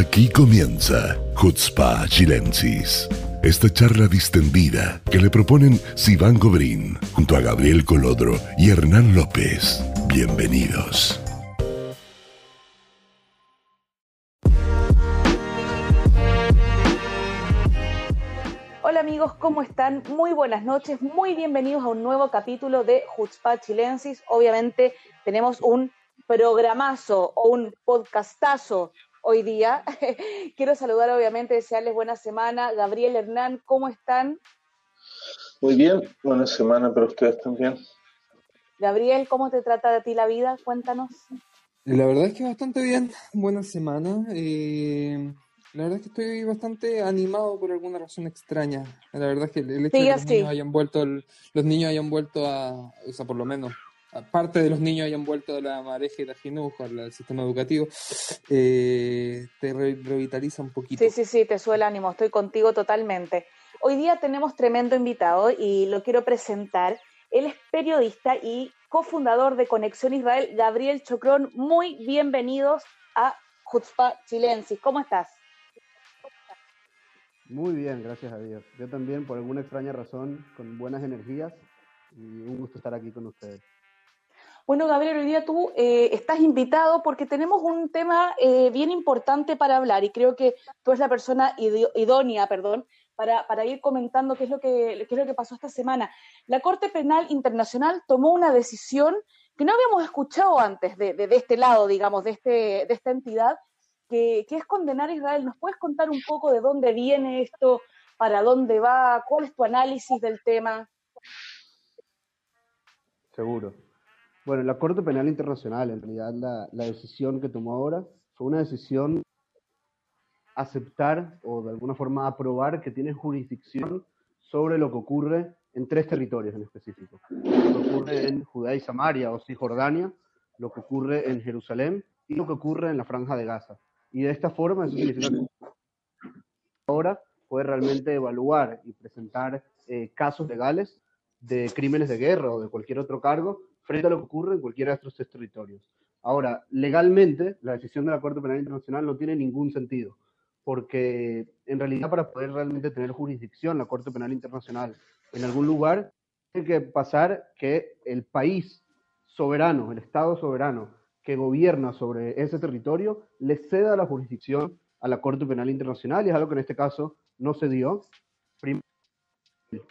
Aquí comienza Hutzpa Chilensis. Esta charla distendida que le proponen Sivan Gobrín junto a Gabriel Colodro y Hernán López. Bienvenidos. Hola amigos, ¿cómo están? Muy buenas noches, muy bienvenidos a un nuevo capítulo de Hutzpa Chilensis. Obviamente tenemos un programazo o un podcastazo hoy día. Quiero saludar, obviamente, desearles buena semana. Gabriel Hernán, ¿cómo están? Muy bien, buena semana para ustedes también. Gabriel, ¿cómo te trata de ti la vida? Cuéntanos. La verdad es que bastante bien, buena semana. Eh, la verdad es que estoy bastante animado por alguna razón extraña. La verdad es que el hecho de que los niños hayan vuelto, los niños hayan vuelto a, o sea, por lo menos aparte de los niños hayan vuelto a la mareja y la ginujo, al sistema educativo, eh, te revitaliza un poquito. Sí, sí, sí, te suele ánimo, estoy contigo totalmente. Hoy día tenemos tremendo invitado y lo quiero presentar. Él es periodista y cofundador de Conexión Israel, Gabriel Chocrón. Muy bienvenidos a Jutzpa Chilensis. ¿Cómo estás? Muy bien, gracias a Dios. Yo también, por alguna extraña razón, con buenas energías y un gusto estar aquí con ustedes. Bueno, Gabriel, hoy día tú eh, estás invitado porque tenemos un tema eh, bien importante para hablar y creo que tú eres la persona idónea, perdón, para, ir comentando qué es, lo que, qué es lo que pasó esta semana. La Corte Penal Internacional tomó una decisión que no habíamos escuchado antes de, de, este lado, digamos, de, este, de esta entidad, que, que es condenar a Israel. ¿Nos puedes contar un poco de dónde viene esto, para dónde va, cuál es tu análisis del tema? Seguro. Bueno, la Corte Penal Internacional, en realidad la, la decisión que tomó ahora fue una decisión aceptar o de alguna forma aprobar que tiene jurisdicción sobre lo que ocurre en tres territorios en específico. Lo que ocurre en Judea y Samaria o Cisjordania, lo que ocurre en Jerusalén y lo que ocurre en la Franja de Gaza. Y de esta forma eso significa que ahora puede realmente evaluar y presentar eh, casos legales de crímenes de guerra o de cualquier otro cargo frente a lo que ocurre en cualquiera de estos tres territorios. Ahora, legalmente, la decisión de la Corte Penal Internacional no tiene ningún sentido, porque en realidad para poder realmente tener jurisdicción la Corte Penal Internacional en algún lugar, tiene que pasar que el país soberano, el Estado soberano que gobierna sobre ese territorio, le ceda la jurisdicción a la Corte Penal Internacional, y es algo que en este caso no se dio. Primero,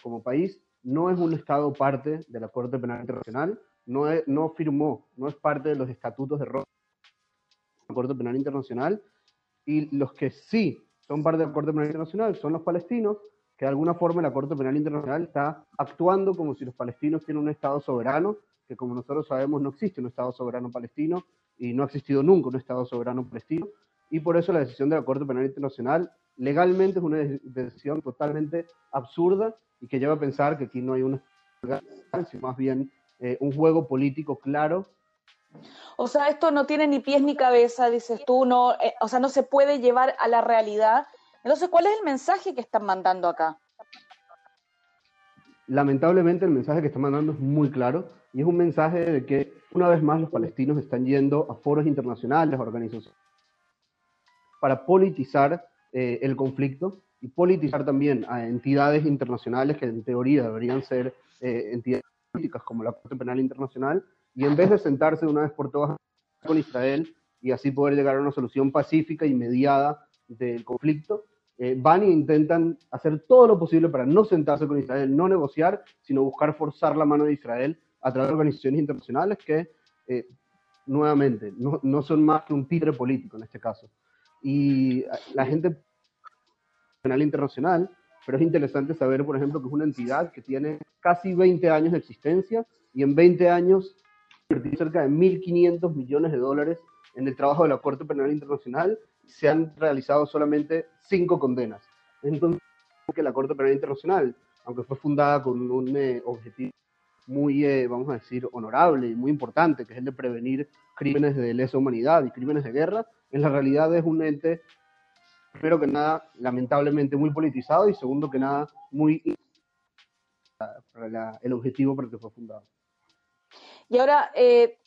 como país, no es un Estado parte de la Corte Penal Internacional, no, no firmó, no es parte de los estatutos de Roma, la Corte Penal Internacional, y los que sí son parte de la Corte Penal Internacional son los palestinos, que de alguna forma la Corte Penal Internacional está actuando como si los palestinos tienen un Estado soberano, que como nosotros sabemos no existe un Estado soberano palestino y no ha existido nunca un Estado soberano palestino, y por eso la decisión de la Corte Penal Internacional legalmente es una decisión totalmente absurda y que lleva a pensar que aquí no hay una sino más bien eh, un juego político claro. O sea, esto no tiene ni pies ni cabeza, dices tú, no, eh, o sea, no se puede llevar a la realidad. Entonces, ¿cuál es el mensaje que están mandando acá? Lamentablemente el mensaje que están mandando es muy claro y es un mensaje de que una vez más los palestinos están yendo a foros internacionales, a organizaciones, para politizar eh, el conflicto y politizar también a entidades internacionales que en teoría deberían ser entidades políticas como la Corte Penal Internacional y en vez de sentarse de una vez por todas con Israel y así poder llegar a una solución pacífica y mediada del conflicto, eh, van e intentan hacer todo lo posible para no sentarse con Israel, no negociar, sino buscar forzar la mano de Israel a través de organizaciones internacionales que, eh, nuevamente, no, no, son más que un títere político en este caso. Y la gente penal internacional pero es interesante saber, por ejemplo, que es una entidad que tiene casi 20 años de existencia y en 20 años cerca de 1.500 millones de dólares en el trabajo de la Corte Penal Internacional. Se han realizado solamente cinco condenas. Entonces, que la Corte Penal Internacional, aunque fue fundada con un eh, objetivo muy, eh, vamos a decir, honorable y muy importante, que es el de prevenir crímenes de lesa humanidad y crímenes de guerra, en la realidad es un ente primero que nada, lamentablemente muy politizado y segundo que nada, muy para el objetivo para el que fue fundado. Y ahora, eh,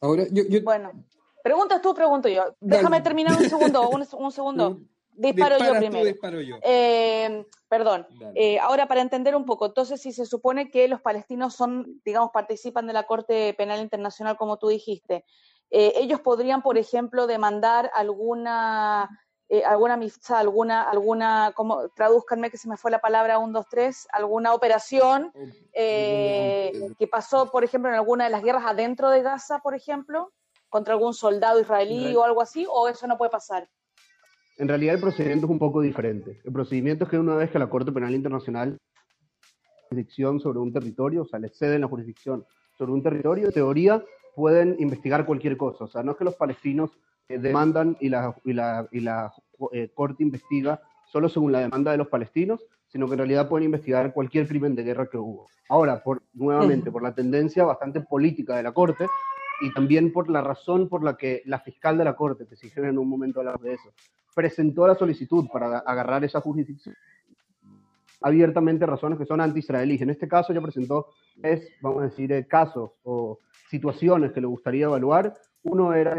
ahora yo, bueno. Preguntas tú, pregunto yo. Déjame terminar un segundo, un, segundo. Disparo yo primero. disparo yo. Eh, perdón. Eh, ahora, para entender un poco, entonces, si se supone que los palestinos son, digamos, participan de la Corte Penal Internacional, como tú dijiste, eh, ellos podrían, por ejemplo, demandar alguna eh, alguna misa, alguna, alguna, como traduzcanme que se me fue la palabra 1, 2, 3, alguna operación eh, que pasó, por ejemplo, en alguna de las guerras adentro de Gaza, por ejemplo, contra algún soldado israelí o algo así, o eso no puede pasar? En realidad el procedimiento es un poco diferente. El procedimiento es que una vez que la Corte Penal Internacional jurisdicción sobre un territorio, o sea, le ceden la jurisdicción sobre un territorio, en teoría pueden investigar cualquier cosa. O sea, no es que los palestinos demandan y la, y la, y la eh, Corte investiga solo según la demanda de los palestinos, sino que en realidad pueden investigar cualquier crimen de guerra que hubo. Ahora, por, nuevamente, por la tendencia bastante política de la Corte y también por la razón por la que la fiscal de la Corte, que si en un momento hablar de eso, presentó la solicitud para agarrar esa jurisdicción, abiertamente razones que son anti-israelíes. En este caso ella presentó, es, vamos a decir, eh, casos o situaciones que le gustaría evaluar uno era,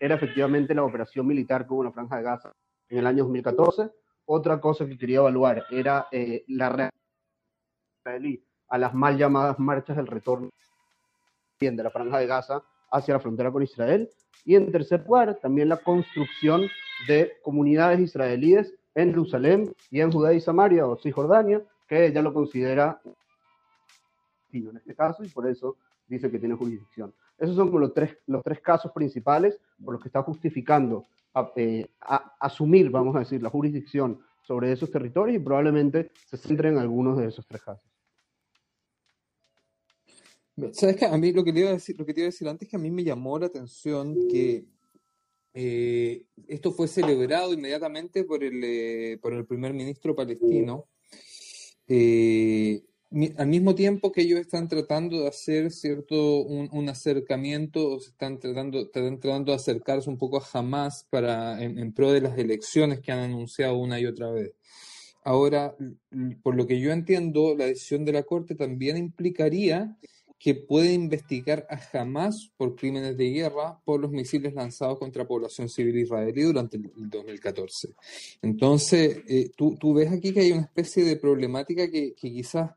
era, efectivamente la operación militar que hubo en la Franja de Gaza en el año 2014. Otra cosa que quería evaluar era eh, la reacción a las mal llamadas marchas del retorno de la Franja de Gaza hacia la frontera con Israel. Y en tercer lugar, también la construcción de comunidades israelíes en Jerusalén y en Judea y Samaria o Cisjordania, que ella lo considera en este caso y por eso dice que tiene jurisdicción. Esos son como los tres, los tres casos principales por los que está justificando eh, asumir, vamos a decir, la jurisdicción sobre esos territorios y probablemente se centre en algunos de esos tres casos. Sabes que a mí lo que te iba a decir, lo que te iba a decir antes que a mí me llamó la atención que eh, esto fue celebrado inmediatamente por el, eh, por el primer ministro palestino. Al mismo tiempo que ellos están tratando de hacer cierto un, acercamiento, o se están tratando, están tratando de acercarse un poco a Hamas para, en, pro de las elecciones que han anunciado una y otra vez. Ahora, por lo que yo entiendo, la decisión de la Corte también implicaría que puede investigar a Hamas por crímenes de guerra por los misiles lanzados contra población civil israelí durante el 2014. Entonces, eh, tú, tú, ves aquí que hay una especie de problemática que quizás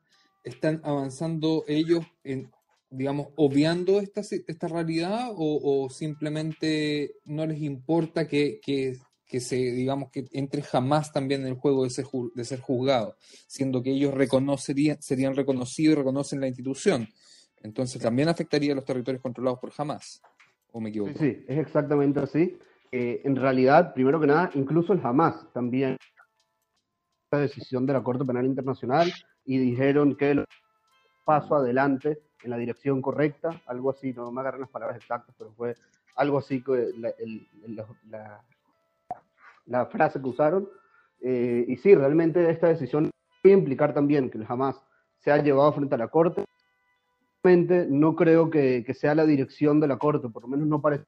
están avanzando ellos en, digamos, obviando esta, esta realidad o, simplemente no les importa que, que, que, se, digamos, que entre jamás también en el juego de ser, de ser juzgado, siendo que ellos reconocerían, serían reconocidos y reconocen la institución. Entonces también afectaría a los territorios controlados por jamás. ¿O me equivoco? Sí, es exactamente así. Eh, en realidad, primero que nada, incluso el jamás también la decisión de la Corte Penal Internacional y dijeron que el paso adelante en la dirección correcta, algo así, no me agarran las palabras exactas, pero fue algo así que la, la, frase que usaron. Eh, y sí, realmente esta decisión puede implicar también que jamás se ha llevado frente a la Corte. Realmente no creo que, que, sea la dirección de la Corte, por lo menos no parece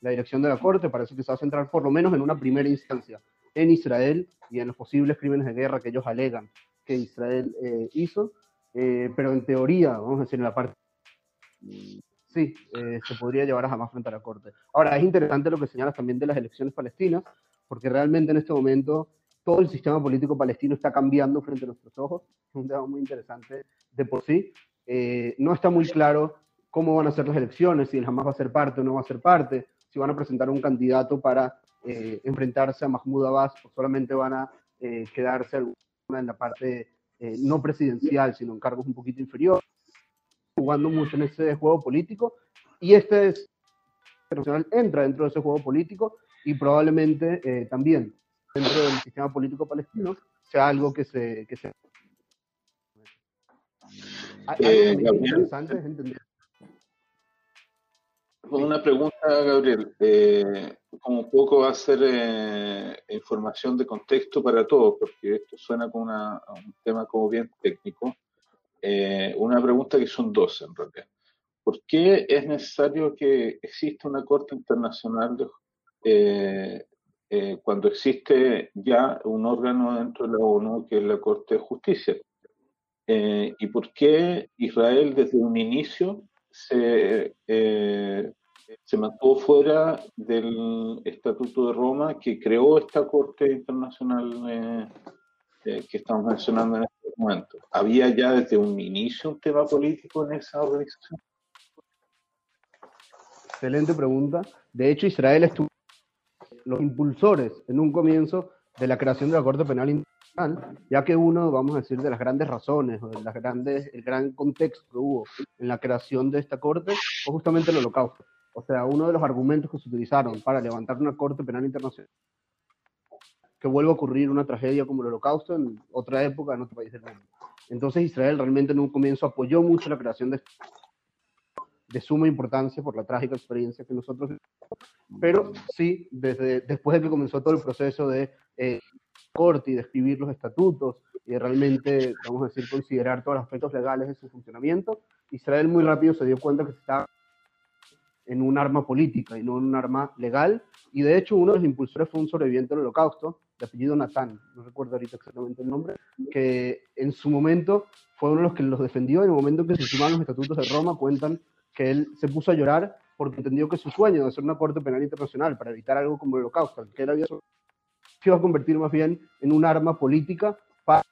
la dirección de la Corte, parece que se va a centrar por lo menos en una primera instancia en Israel y en los posibles crímenes de guerra que ellos alegan que Israel eh, hizo, eh, pero en teoría, vamos a decir, en la parte... Sí, eh, se podría llevar a jamás frente a la Corte. Ahora, es interesante lo que señalas también de las elecciones palestinas, porque realmente en este momento todo el sistema político palestino está cambiando frente a nuestros ojos. Es un tema muy interesante de por sí. no está muy claro cómo van a ser las elecciones, si el va a ser parte o no va a ser parte, si van a presentar un candidato para enfrentarse a Mahmoud Abbas o solamente van a quedarse en la parte eh, no presidencial, sino en cargos un poquito inferiores, jugando mucho en ese juego político. Y este es, entra dentro de ese juego político y probablemente eh, también dentro del sistema político palestino sea algo que se... Que se... Eh, interesante es entender una pregunta, Gabriel. Eh, como un poco va a ser eh, información de contexto para todos, porque esto suena como un tema como bien técnico. Eh, una pregunta que son dos en realidad. ¿Por qué es necesario que exista una Corte Internacional cuando existe ya un órgano dentro de la ONU que es la Corte de Justicia? ¿Y por qué Israel desde un inicio se se mantuvo fuera del Estatuto de Roma que creó esta Corte Internacional eh, eh, que estamos mencionando en este momento. ¿Había ya desde un inicio un tema político en esa organización? Excelente pregunta. De hecho, Israel estuvo los impulsores en un comienzo de la creación de la Corte Penal Internacional, ya que uno, vamos a decir, de las grandes razones o de las grandes, el gran contexto que hubo en la creación de esta Corte fue justamente el Holocausto. O sea, uno de los argumentos que se utilizaron para levantar una Corte Penal Internacional que vuelva a ocurrir una tragedia como el Holocausto en otra época, en otro país del mundo. Entonces Israel realmente en un comienzo apoyó mucho la creación de de suma importancia por la trágica experiencia que nosotros pero sí, desde, después de que comenzó todo el proceso de eh, corte y de escribir los estatutos y de realmente, vamos a decir, considerar todos los aspectos legales de su funcionamiento, Israel muy rápido se dio cuenta que estaba en un arma política y no en un arma legal, y de hecho uno de los impulsores fue un sobreviviente del holocausto, de apellido Natán, no recuerdo ahorita exactamente el nombre, que en su momento fue uno de los que los defendió, en el momento en que se sumaron los estatutos de Roma, cuentan que él se puso a llorar porque entendió que su sueño de hacer una Corte Penal Internacional para evitar algo como el Holocausto, que él había se iba a convertir más bien en un arma política para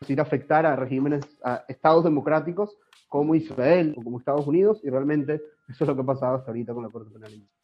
decir, afectar a regímenes, a estados democráticos como Israel o como Estados Unidos, y realmente eso es lo que ha pasado hasta ahorita con la Corte Penal Internacional.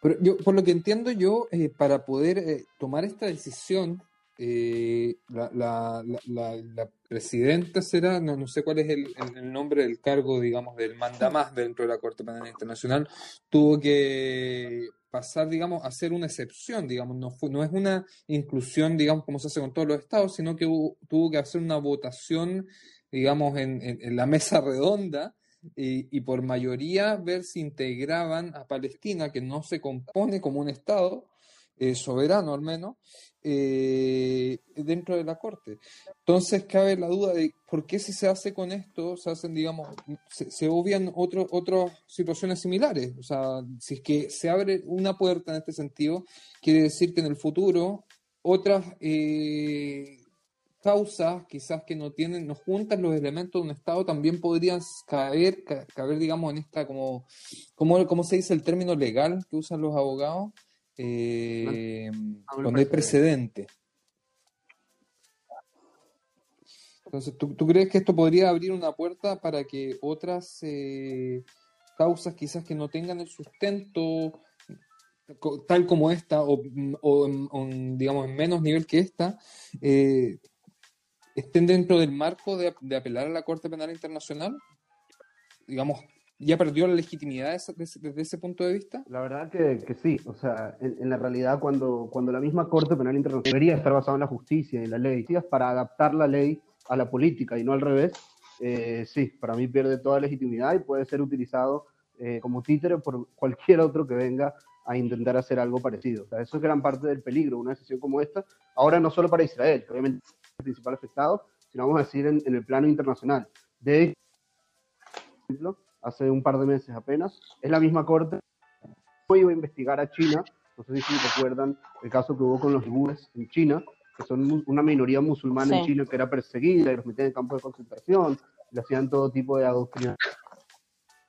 Pero yo, por lo que entiendo yo, eh, para poder eh, tomar esta decisión, eh, la, la, la, presidenta será, no, no sé cuál es el, el, nombre del cargo, digamos, del mandamás dentro de la Corte Penal Internacional, tuvo que pasar, digamos, a ser una excepción, digamos, no, fue, no es una inclusión, digamos, como se hace con todos los estados, sino que tuvo que hacer una votación, digamos, en, en, la mesa redonda y, y, por mayoría ver si integraban a Palestina, que no se compone como un estado, eh, soberano al menos, eh, dentro de la Corte. Entonces cabe la duda de por qué si se hace con esto, se hacen, digamos, se, obvian otro, otras situaciones similares. O sea, si es que se abre una puerta en este sentido, quiere decir que en el futuro otras eh, causas, quizás que no tienen, no juntan los elementos de un Estado, también podrían caer, caber, digamos, en esta, como, como, ¿cómo se dice el término legal que usan los abogados? Eh, donde hay precedente. Entonces, ¿tú, crees que esto podría abrir una puerta para que otras eh, causas quizás que no tengan el sustento tal como esta o, digamos en menos nivel que esta eh, estén dentro del marco de, de, apelar a la Corte Penal Internacional? Digamos, ya perdió la legitimidad desde, ese punto de vista? La verdad que, que sí, o sea, en, la realidad cuando, cuando la misma Corte Penal Internacional debería estar basada en la justicia y la ley, para adaptar la ley a la política y no al revés, eh, sí, para mí pierde toda legitimidad y puede ser utilizado eh, como títere por cualquier otro que venga a intentar hacer algo parecido. O sea, eso es gran parte del peligro, una decisión como esta, ahora no solo para Israel, que obviamente es el principal afectado, sino vamos a decir en, en el plano internacional. De hace un par de meses apenas. Es la misma corte. Hoy iba a investigar a China. No sé si recuerdan el caso que hubo con los uigures en China, que son una minoría musulmana en China que era perseguida y los metían en campos de concentración, le hacían todo tipo de adoctrinación.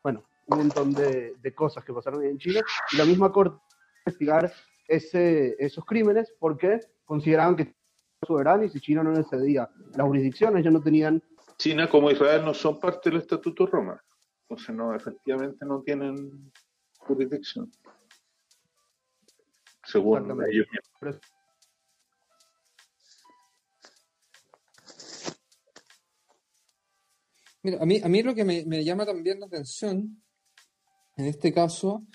Bueno, un montón de, de cosas que pasaron en China. Y la misma corte investigar ese, esos crímenes porque consideraban que soberano y si China no les cedía las jurisdicciones, ya no tenían... China como Israel no son parte del Estatuto Roma. Entonces, no, efectivamente no tienen jurisdicción. Según ellos mismos. Mira, a mí, a mí lo que me, me, llama también la atención en este caso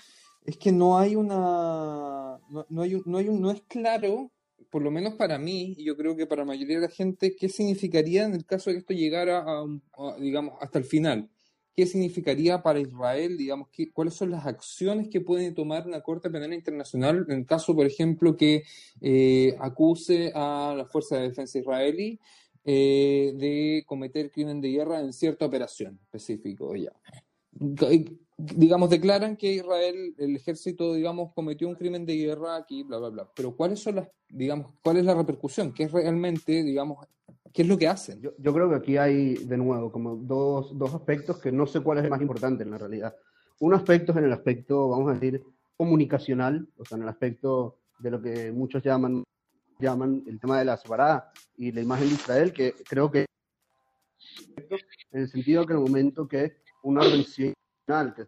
es que no hay una. No, no hay, no, hay un, no es claro, por lo menos para mí, y yo creo que para la mayoría de la gente, qué significaría en el caso de que esto llegara a digamos, hasta el final qué significaría para Israel, digamos, qué, cuáles son las acciones que puede tomar una Corte Penal Internacional en caso, por ejemplo, que eh, acuse a la Fuerza de Defensa israelí eh, de cometer crimen de guerra en cierta operación específica. Ya. Digamos, declaran que Israel, el ejército, digamos, cometió un crimen de guerra aquí, bla, bla, bla. Pero ¿cuáles son las, digamos, cuál es la repercusión? ¿Qué es realmente, digamos, ¿Qué es lo que hacen? Yo, creo que aquí hay, de nuevo, como dos, dos, aspectos que no sé cuál es el más importante en la realidad. Un aspecto es en el aspecto, vamos a decir, comunicacional, o sea, en el aspecto de lo que muchos llaman, llaman el tema de la separada y la imagen de Israel, que creo que en el sentido que en el momento que una organización que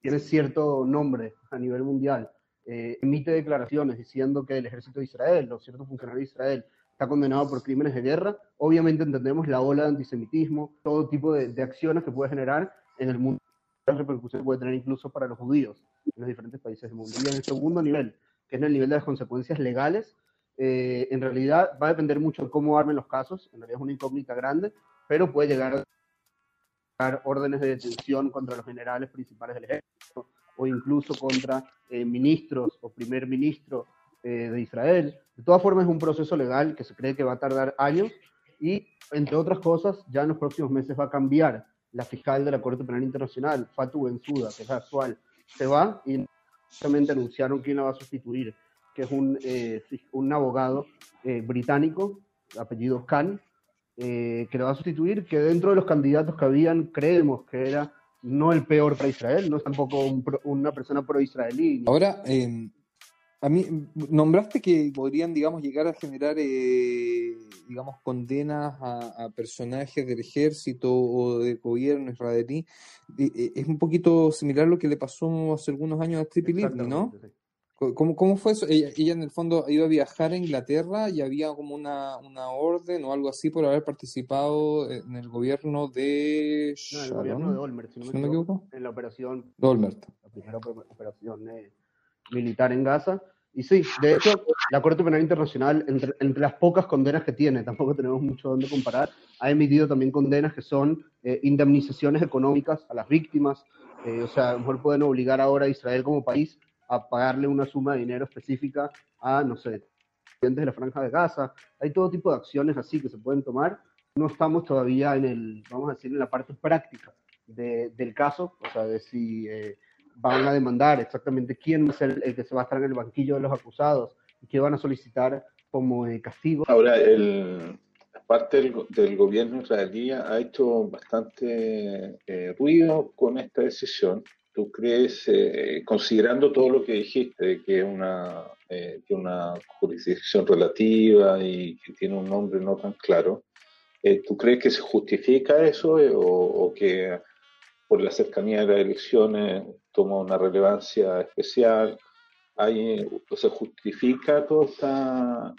tiene cierto nombre a nivel mundial eh, emite declaraciones diciendo que el ejército de Israel o ciertos funcionarios de Israel está condenado por crímenes de guerra, obviamente entendemos la ola de antisemitismo, todo tipo de, de acciones que puede generar en el mundo, la repercusión que puede tener incluso para los judíos en los diferentes países del mundo. Y en el segundo nivel, que es el nivel de las consecuencias legales, eh, en realidad va a depender mucho de cómo armen los casos, en realidad es una incógnita grande, pero puede llegar a órdenes de detención contra los generales principales del ejército o incluso contra eh, ministros o primer ministro eh, de Israel. De todas formas, es un proceso legal que se cree que va a tardar años y, entre otras cosas, ya en los próximos meses va a cambiar la fiscal de la Corte Penal Internacional, Fatou Bensouda, que es actual, se va y justamente anunciaron quién la va a sustituir, que es un, eh, un abogado eh, británico, apellido Khan, que la va a sustituir, que dentro de los candidatos que habían, creemos que era no el peor para Israel, no es tampoco una persona pro-israelí. Ahora, em, a mí, nombraste que podrían, digamos, llegar a generar, eh, digamos, condenas a, personajes del ejército o del gobierno israelí. Eh, es un poquito similar a lo que le pasó hace algunos años a Livni, ¿no? ¿Cómo, ¿Cómo, fue eso? Ella, en el fondo iba a viajar a Inglaterra y había como una, una orden o algo así por haber participado en el gobierno de... No, el gobierno de Olmert, si no me, equivoco, En la operación... Olmert. La primera operación... Eh, militar en Gaza. Y sí, de hecho, la Corte Penal Internacional, entre, las pocas condenas que tiene, tampoco tenemos mucho donde comparar, ha emitido también condenas que son eh, indemnizaciones económicas a las víctimas. Eh, o sea, a lo mejor pueden obligar ahora a Israel como país a pagarle una suma de dinero específica a, no sé, de la franja de Gaza. Hay todo tipo de acciones así que se pueden tomar. No estamos todavía en el, vamos a decir, en la parte práctica del caso, o sea, de si... Eh, van a demandar, exactamente quién es el, que se va a estar en el banquillo de los acusados y qué van a solicitar como eh, castigo. Ahora, el, parte del, gobierno israelí ha hecho bastante eh, ruido con esta decisión. ¿Tú crees, eh, considerando todo lo que dijiste, que es una, que una jurisdicción relativa y que tiene un nombre no tan claro, ¿tú crees que se justifica eso o, o que por la cercanía de las elecciones toma una relevancia especial. Hay, se justifica todos esta,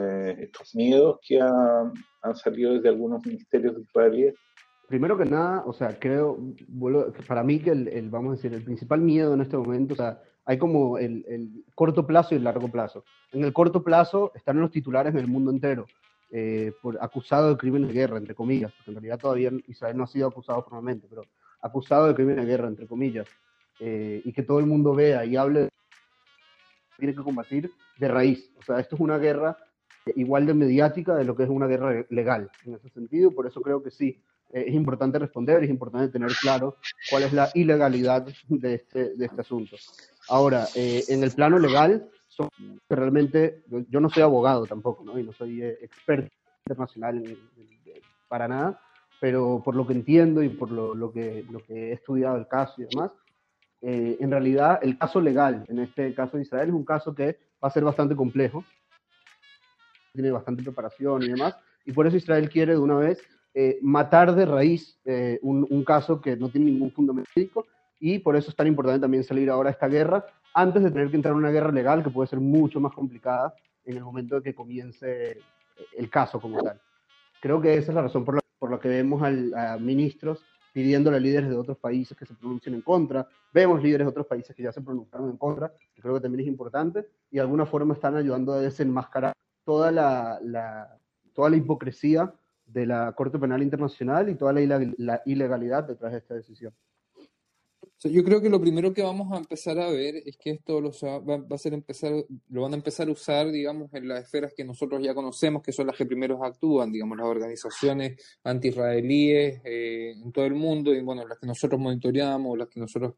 eh, estos miedos que han salido desde algunos ministerios de Israel. Primero que nada, o sea, creo, para mí que el, vamos a decir, el principal miedo en este momento, o sea, hay como el, el, corto plazo y el largo plazo. En el corto plazo están los titulares en el mundo entero, eh, por acusado de crímenes de guerra, entre comillas, porque en realidad todavía Israel no ha sido acusado formalmente, pero acusado de crimen de guerra, entre comillas, eh, y que todo el mundo vea y hable, tiene que combatir de raíz. O sea, esto es una guerra igual de mediática de lo que es una guerra legal, en ese sentido, por eso creo que sí, eh, es importante responder, es importante tener claro cuál es la ilegalidad de este, de este asunto. Ahora, eh, en el plano legal, son, realmente, yo, no soy abogado tampoco, ¿no? y no soy experto internacional para nada, pero por lo que entiendo y por lo, lo, que, lo que he estudiado el caso y demás, eh, en realidad el caso legal, en este caso de Israel, es un caso que va a ser bastante complejo, tiene bastante preparación y demás, y por eso Israel quiere de una vez eh, matar de raíz eh, un, un, caso que no tiene ningún fundamento médico, y por eso es tan importante también salir ahora a esta guerra, antes de tener que entrar en una guerra legal que puede ser mucho más complicada en el momento de que comience el caso como tal. Creo que esa es la razón por la por lo que vemos a ministros pidiéndole a líderes de otros países que se pronuncien en contra. Vemos líderes de otros países que ya se pronunciaron en contra, que creo que también es importante, y de alguna forma están ayudando a desenmascarar toda la, toda la hipocresía de la Corte Penal Internacional y toda la ilegalidad detrás de esta decisión yo creo que lo primero que vamos a empezar a ver es que esto lo, va, a ser empezar, lo van a empezar a usar, digamos, en las esferas que nosotros ya conocemos, que son las que primero actúan, digamos, las organizaciones anti-israelíes eh, en todo el mundo, y bueno, las que nosotros monitoreamos, las que nosotros,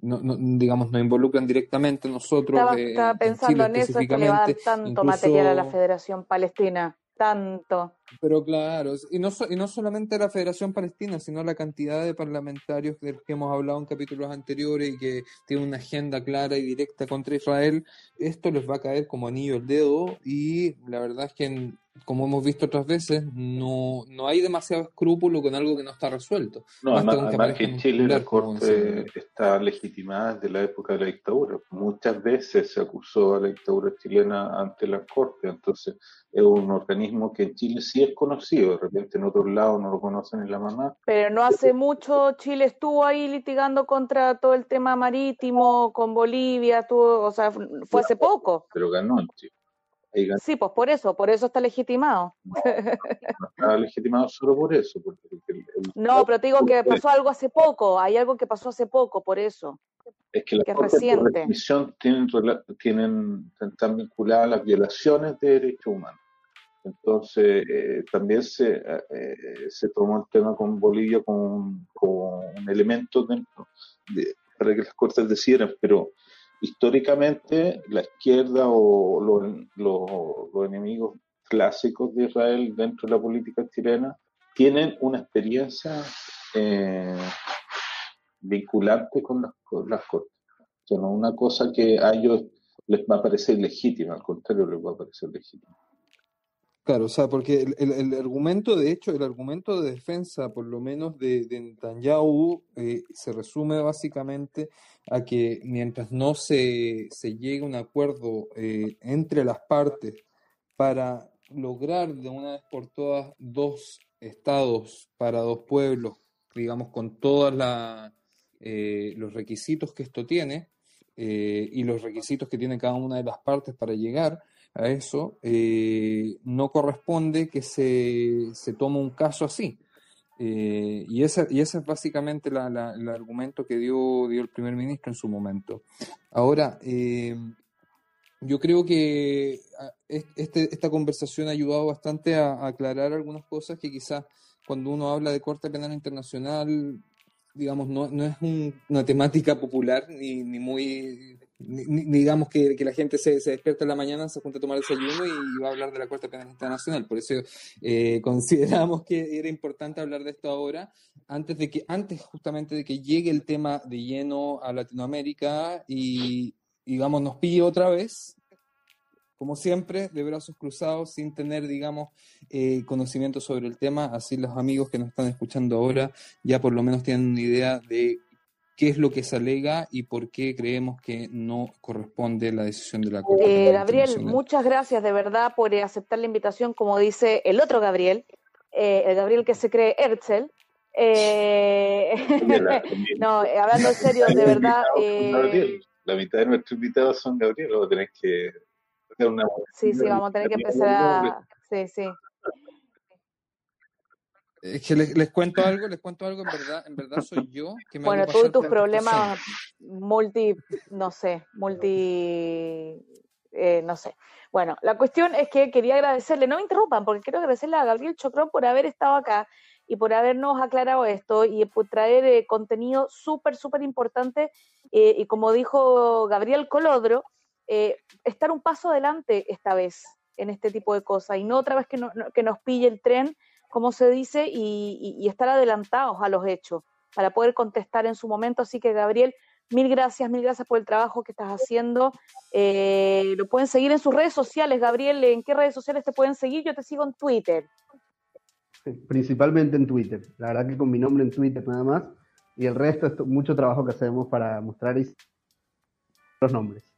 no, digamos, nos involucran directamente nosotros. Estaba, eh, pensando en, eso, es que le va a dar tanto material a la Federación Palestina, tanto. Pero claro, y no, y no solamente la Federación Palestina, sino la cantidad de parlamentarios de los que hemos hablado en capítulos anteriores y que tienen una agenda clara y directa contra Israel, esto les va a caer como anillo al dedo y la verdad es que como hemos visto otras veces, no, no hay demasiado escrúpulo con algo que no está resuelto. No, además, que, en Chile la Corte está legitimada desde la época de la dictadura. Muchas veces se acusó a la dictadura chilena ante la Corte, entonces es un organismo que en Chile sí es conocido, de repente en otros lados no lo conocen en la mamá. Pero no hace mucho Chile estuvo ahí litigando contra todo el tema marítimo, con Bolivia, tuvo, o sea, fue hace poco. Pero ganó en Chile. Sí, pues por eso, por eso está legitimado. No, está legitimado solo por eso. no, pero te digo que pasó algo hace poco, hay algo que pasó hace poco, por eso. Es que las que reciente. tienen, tienen, están vinculadas a las violaciones de derechos humanos. Entonces, eh, también se, eh, se tomó el tema con Bolivia como, un elemento dentro de, para que las cortes decidieran, pero históricamente la izquierda o los, enemigos clásicos de Israel dentro de la política chilena tienen una experiencia eh, vinculante con las, las cortes. O sea, no una cosa que a ellos les va a parecer legítima, al contrario, les va a parecer legítima. Claro, o sea, porque el, argumento, de hecho, el argumento de defensa, por lo menos de, de Netanyahu, eh, se resume básicamente a que mientras no se, se llegue a un acuerdo eh, entre las partes para lograr de una vez por todas dos estados para dos pueblos, digamos, con todos eh, los requisitos que esto tiene y los requisitos que tiene cada una de las partes para llegar, a eso, eh, no corresponde que se, se tome un caso así. Eh, y, ese, y ese es básicamente el argumento que dio, dio el primer ministro en su momento. Ahora, eh, yo creo que ah, este, esta conversación ha ayudado bastante a, aclarar algunas cosas que quizás cuando uno habla de Corte Penal Internacional, digamos, no, no es una temática popular ni, ni muy digamos que, que, la gente se, se, despierta en la mañana, se junta a tomar desayuno y va a hablar de la Corte Penal Internacional. Por eso eh, consideramos que era importante hablar de esto ahora, antes de que, antes justamente de que llegue el tema de lleno a Latinoamérica y, digamos, nos pille otra vez, como siempre, de brazos cruzados, sin tener, digamos, eh, conocimiento sobre el tema. Así los amigos que nos están escuchando ahora ya por lo menos tienen una idea de qué es lo que se alega y por qué creemos que no corresponde la decisión de la Corte. Eh, Gabriel, muchas gracias de verdad por aceptar la invitación, como dice el otro Gabriel, eh, el Gabriel que se cree Herzl. Eh, no, hablando en serio, de verdad. La mitad de nuestros invitados son Gabriel, vamos a tener que hacer una. Sí, sí, vamos a tener que empezar a. Sí, sí. Es que les, cuento algo, les cuento algo, en verdad, en verdad soy yo. Que me bueno, tú y tus problemas multi, no sé, multi, eh, no sé. Bueno, la cuestión es que quería agradecerle, no me interrumpan, porque quiero agradecerle a Gabriel Chocrón por haber estado acá y por habernos aclarado esto y por traer eh, contenido súper, súper importante. Eh, y como dijo Gabriel Colodro, estar un paso adelante esta vez en este tipo de cosas y no otra vez que, que nos pille el tren como se dice, y, estar adelantados a los hechos para poder contestar en su momento. Así que, Gabriel, mil gracias, mil gracias por el trabajo que estás haciendo. Eh, lo pueden seguir en sus redes sociales, Gabriel. ¿En qué redes sociales te pueden seguir? Yo te sigo en Twitter. Principalmente en Twitter. La verdad que con mi nombre en Twitter nada más. Y el resto es mucho trabajo que hacemos para mostrar los nombres.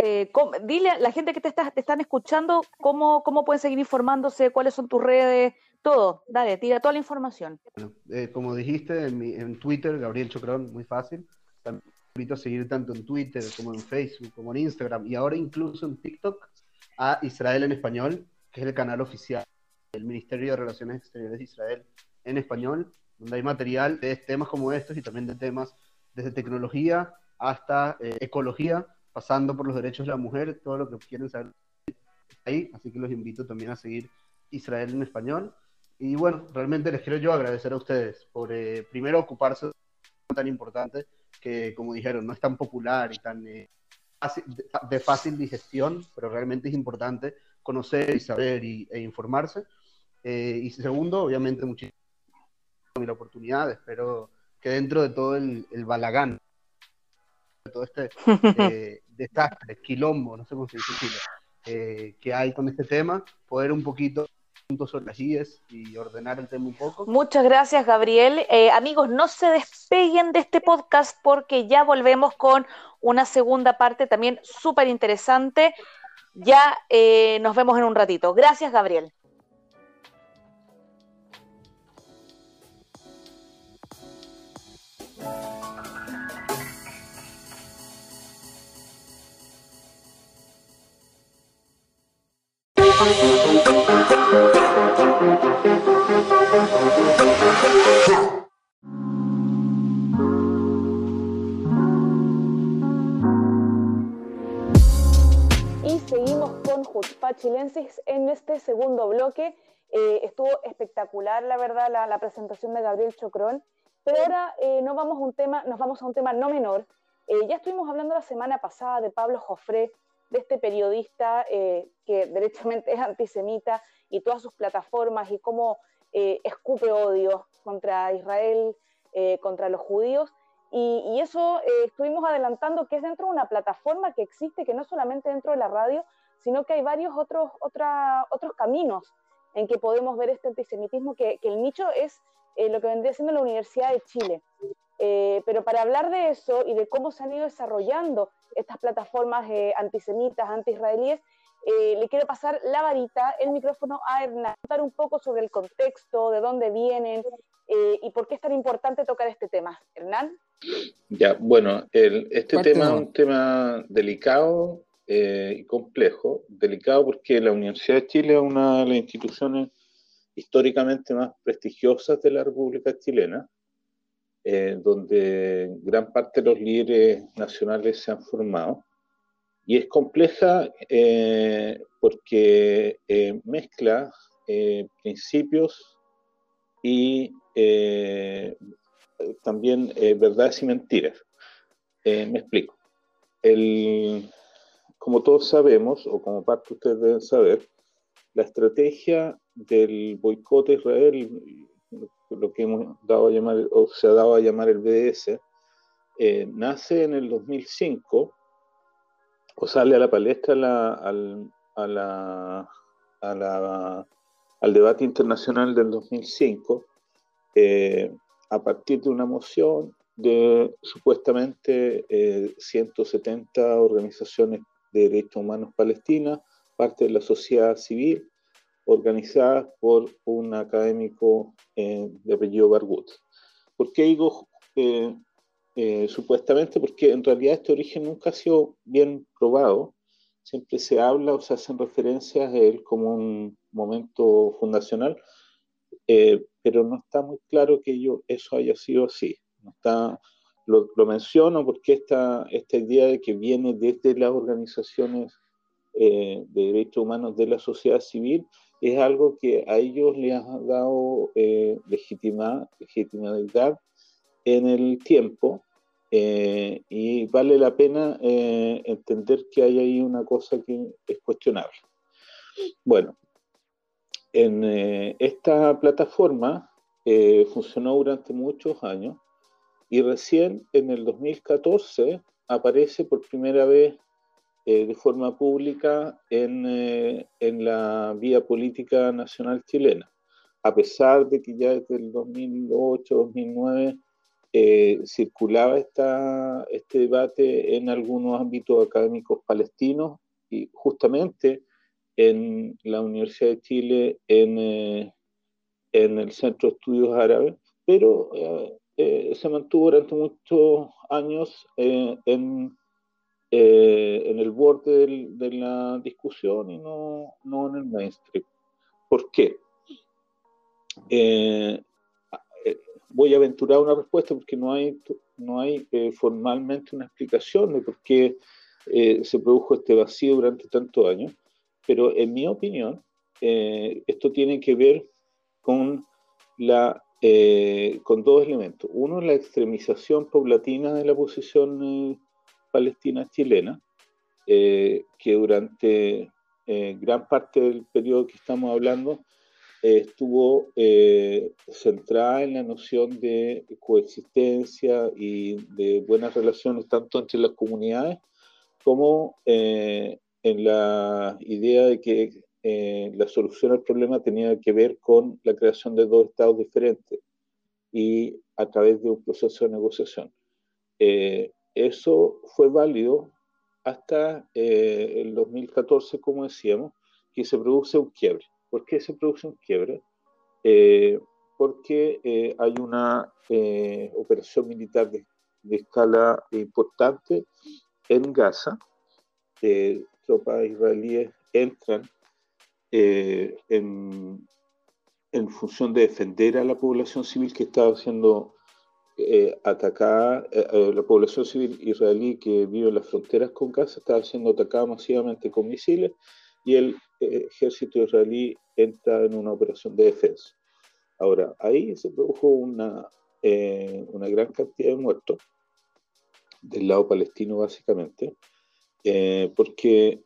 Eh, dile a la gente que te, te están escuchando cómo, cómo pueden seguir informándose, cuáles son tus redes, todo. Dale, tira toda la información. Bueno, eh, como dijiste, en, en, Twitter, Gabriel Chocrón, muy fácil. También invito a seguir tanto en Twitter como en Facebook, como en Instagram y ahora incluso en TikTok a Israel en Español, que es el canal oficial del Ministerio de Relaciones Exteriores de Israel en español, donde hay material de temas como estos y también de temas desde tecnología hasta eh, ecología pasando por los derechos de la mujer, todo lo que quieren saber ahí, así que los invito también a seguir Israel en español. Y bueno, realmente les quiero yo agradecer a ustedes por eh, primero ocuparse de un tan importante que, como dijeron, no es tan popular y tan, eh, de fácil digestión, pero realmente es importante conocer y saber y, e informarse. Eh, y segundo, obviamente, muchísimas la oportunidad, espero que dentro de todo el, balagán, de todo este eh, desastre, quilombo, no sé cómo se dice eh, que hay con este tema, poder un poquito sobre las IES y ordenar el tema un poco. Muchas gracias, Gabriel. Eh, amigos, no se despeguen de este podcast porque ya volvemos con una segunda parte también súper interesante. Ya eh, nos vemos en un ratito. Gracias, Gabriel. Y seguimos con Jutzpa Chilensis en este segundo bloque. Eh, estuvo espectacular, la verdad, la, presentación de Gabriel Chocrón. Pero ahora eh, vamos a un tema, nos vamos a un tema no menor. Eh, ya estuvimos hablando la semana pasada de Pablo Jofré, de este periodista que derechamente es antisemita y todas sus plataformas y cómo escupe odio contra Israel, contra los judíos. Y, eso eh, estuvimos adelantando que es dentro de una plataforma que existe, que no solamente dentro de la radio, sino que hay varios otros, otros caminos en que podemos ver este antisemitismo, que, el nicho es eh, lo que vendría siendo la Universidad de Chile. Eh, pero para hablar de eso y de cómo se han ido desarrollando estas plataformas antisemitas, anti-israelíes, le quiero pasar la varita, el micrófono a Hernán, contar un poco sobre el contexto, de dónde vienen y por qué es tan importante tocar este tema. Hernán. Ya, bueno, este tema es un tema delicado eh, y complejo. Delicado porque la Universidad de Chile es una de las instituciones históricamente más prestigiosas de la República Chilena, eh, donde gran parte de los líderes nacionales se han formado. Y es compleja eh, porque mezcla principios y también eh, verdades y mentiras. Eh, me explico. El, como todos sabemos, o como parte ustedes deben saber, la estrategia del boicot a Israel, lo que hemos dado a llamar, o se ha dado a llamar el BDS, eh, nace en el 2005 o sale a la palestra al, a la, a la, al debate internacional del 2005 a partir de una moción de supuestamente 170 eh, organizaciones de derechos humanos palestinas, parte de la sociedad civil, organizadas por un académico eh, de apellido Bargut. ¿Por qué digo eh, supuestamente? Porque en realidad este origen nunca ha sido bien probado. Siempre se habla o se hacen referencias a él como un momento fundacional, pero no está muy claro que yo, eso haya sido así. No está, lo, menciono porque esta, esta idea de que viene desde las organizaciones eh, de derechos humanos de la sociedad civil es algo que a ellos les ha dado eh, legitimidad en el tiempo eh, y vale la pena eh, entender que hay ahí una cosa que es cuestionable. Bueno, en esta plataforma funcionó durante muchos años y recién en el 2014 aparece por primera vez eh, de forma pública en, en, la vía política nacional chilena, a pesar de que ya desde el 2008-2009 circulaba esta, este debate en algunos ámbitos académicos palestinos y justamente en la Universidad de Chile en, eh, en el Centro de Estudios Árabes, pero eh, eh, se mantuvo durante muchos años en, en el borde de la discusión y no, no en el mainstream. ¿Por qué? voy a aventurar una respuesta porque no hay, no hay formalmente una explicación de por qué se produjo este vacío durante tantos años pero en mi opinión, eh, esto tiene que ver con, la, eh, con dos elementos. Uno, la extremización paulatina de la posición eh, palestina chilena, que durante gran parte del periodo que estamos hablando estuvo centrada en la noción de coexistencia y de buenas relaciones tanto entre las comunidades como en la idea de que eh, la solución al problema tenía que ver con la creación de dos estados diferentes y a través de un proceso de negociación. Eh, eso fue válido hasta eh, el 2014, como decíamos, que se produce un quiebre. ¿Por qué se produce un quiebre? porque hay una operación militar de, de, escala importante en Gaza. tropas israelíes entran eh, en, función de defender a la población civil que estaba siendo eh, atacada, eh, la población civil israelí que vive en las fronteras con Gaza estaba siendo atacada masivamente con misiles y el ejército israelí entra en una operación de defensa. Ahora, ahí se produjo una, una gran cantidad de muertos del lado palestino básicamente, porque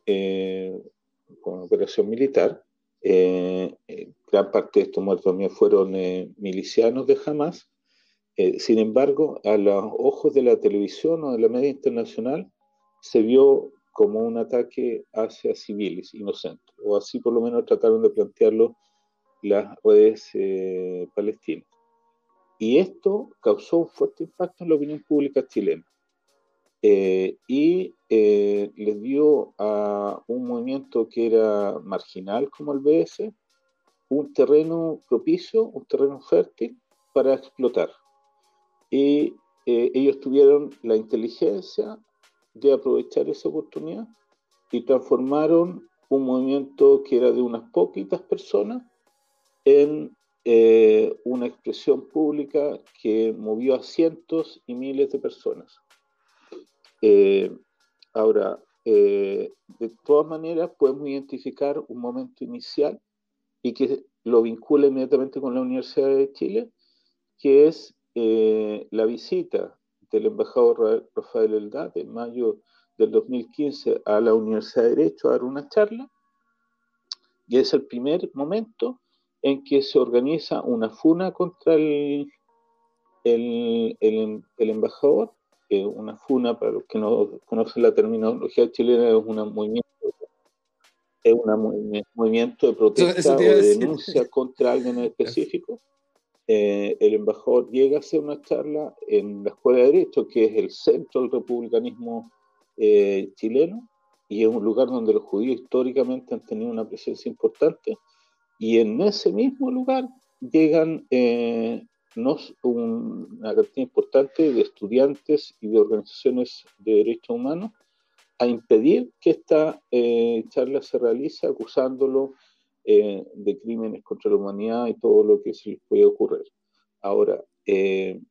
con operación militar. Eh, eh, gran parte de estos muertos también fueron eh, milicianos de Hamas. Sin embargo, a los ojos de la televisión o de la media internacional, se vio como un ataque hacia civiles inocentes, o así por lo menos trataron de plantearlo las redes palestinas. Y esto causó un fuerte impacto en la opinión pública chilena. Eh, y eh, les dio a un movimiento que era marginal como el BS un terreno propicio, un terreno fértil para explotar. Y eh, ellos tuvieron la inteligencia de aprovechar esa oportunidad y transformaron un movimiento que era de unas poquitas personas en una expresión pública que movió a cientos y miles de personas. Eh, ahora, eh, de todas maneras, podemos identificar un momento inicial y que lo vincula inmediatamente con la Universidad de Chile, que es eh, la visita del embajador Rafael Eldad en mayo del 2015 a la Universidad de Derecho a dar una charla, y es el primer momento en que se organiza una funa contra el, el, el embajador una funa, para los que no conocen la terminología chilena, es un movimiento, es un movimiento de protesta o de denuncia contra alguien en específico. Eh, el embajador llega a hacer una charla en la Escuela de Derecho, que es el centro del republicanismo eh, chileno, y es un lugar donde los judíos históricamente han tenido una presencia importante, y en ese mismo lugar llegan eh, nos, una cantidad importante de estudiantes y de organizaciones de derechos humanos a impedir que esta eh, charla se realice acusándolo eh, de crímenes contra la humanidad y todo lo que se les puede ocurrir. Ahora, eh,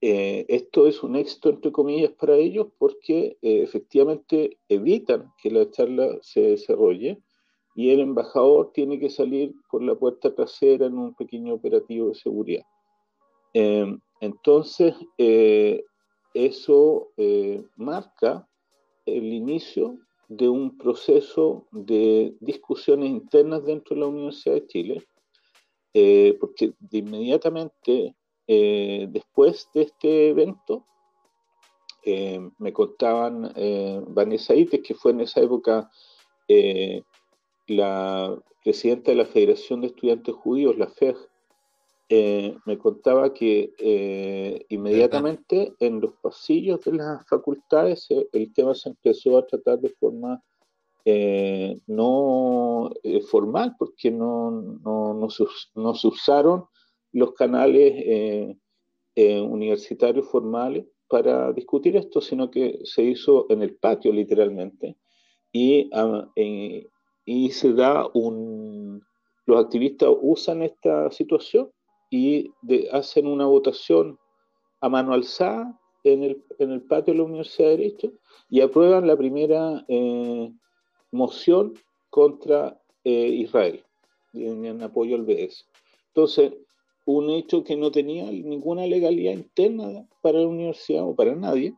esto es un éxito, entre comillas, para ellos porque efectivamente evitan que la charla se desarrolle y el embajador tiene que salir por la puerta trasera en un pequeño operativo de seguridad. Em, entonces, eh, eso eh, marca el inicio de un proceso de discusiones internas dentro de la Universidad de Chile, eh, porque inmediatamente después de este evento, me contaban Vanessa Ites, que fue en esa época la presidenta de la Federación de Estudiantes Judíos, la FEJ, eh, me contaba que eh, inmediatamente en los pasillos de las facultades eh, el tema se empezó a tratar de forma no formal, porque no, no, no, se, no, se, usaron los canales universitarios formales para discutir esto, sino que se hizo en el patio literalmente. Y, ah, y se da un... Los activistas usan esta situación y hacen una votación a mano alzada en el, en el, patio de la Universidad de Derecho y aprueban la primera eh, moción contra eh, Israel en, apoyo al BS. Entonces, un hecho que no tenía ninguna legalidad interna para la universidad o para nadie,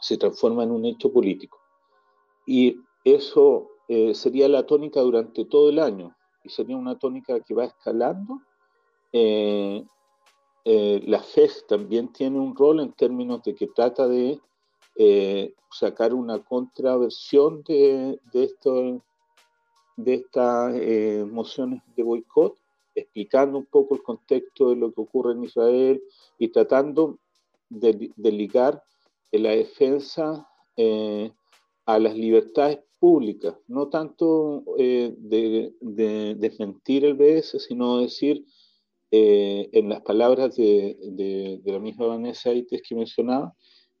se transforma en un hecho político. y eso sería la tónica durante todo el año y sería una tónica que va escalando. La FES también tiene un rol en términos de que trata de sacar una contraversión de, de, esto, de estas mociones de boicot explicando un poco el contexto de lo que ocurre en Israel y tratando de, ligar la defensa eh, a las libertades públicas, no tanto eh, de, desmentir el BS, sino decir, eh, en las palabras de, la misma Vanessa Aites que mencionaba,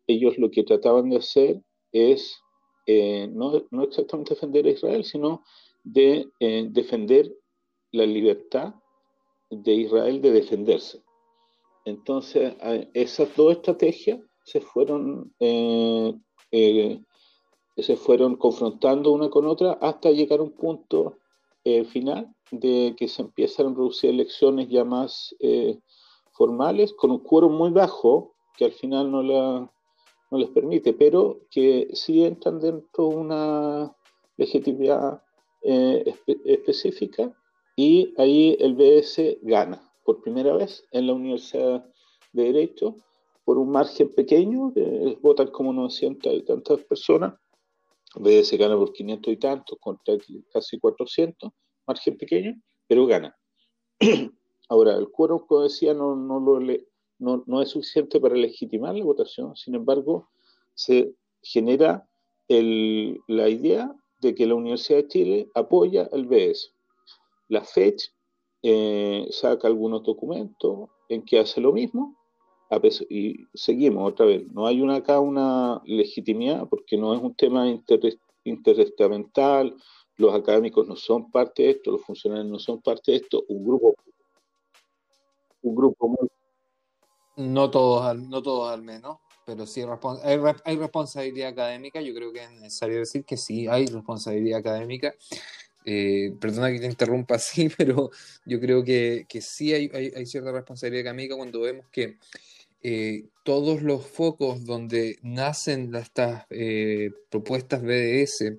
ellos lo que trataban de hacer es no, no, exactamente defender a Israel, sino de defender la libertad de Israel de defenderse. Entonces, esas dos estrategias se fueron, eh, eh, se fueron confrontando una con otra hasta llegar a un punto eh, final de que se empiezan a producir elecciones ya más formales, con un cuero muy bajo, que al final no, la, no les permite, pero que sí entran dentro de una legitimidad específica y ahí el BS gana por primera vez en la Universidad de Derecho por un margen pequeño, votan como 900 y tantas personas, BS gana por 500 y tantos contra casi 400, margen pequeño, pero gana. Ahora, el quórum, como decía, no, no, lo no, no, es suficiente para legitimar la votación, sin embargo, se genera el, la idea de que la Universidad de Chile apoya al BS. La FECH eh, saca algunos documentos en que hace lo mismo y seguimos otra vez. No hay una, acá una legitimidad porque no es un tema interestamental, los académicos no son parte de esto, los funcionarios no son parte de esto, un grupo, un grupo. No todos, no todos al menos, pero sí hay, hay responsabilidad académica, yo creo que es necesario decir que sí hay responsabilidad académica eh, perdona que te interrumpa así, pero yo creo que, que sí hay, hay, cierta responsabilidad académica cuando vemos que eh, todos los focos donde nacen estas eh, propuestas BDS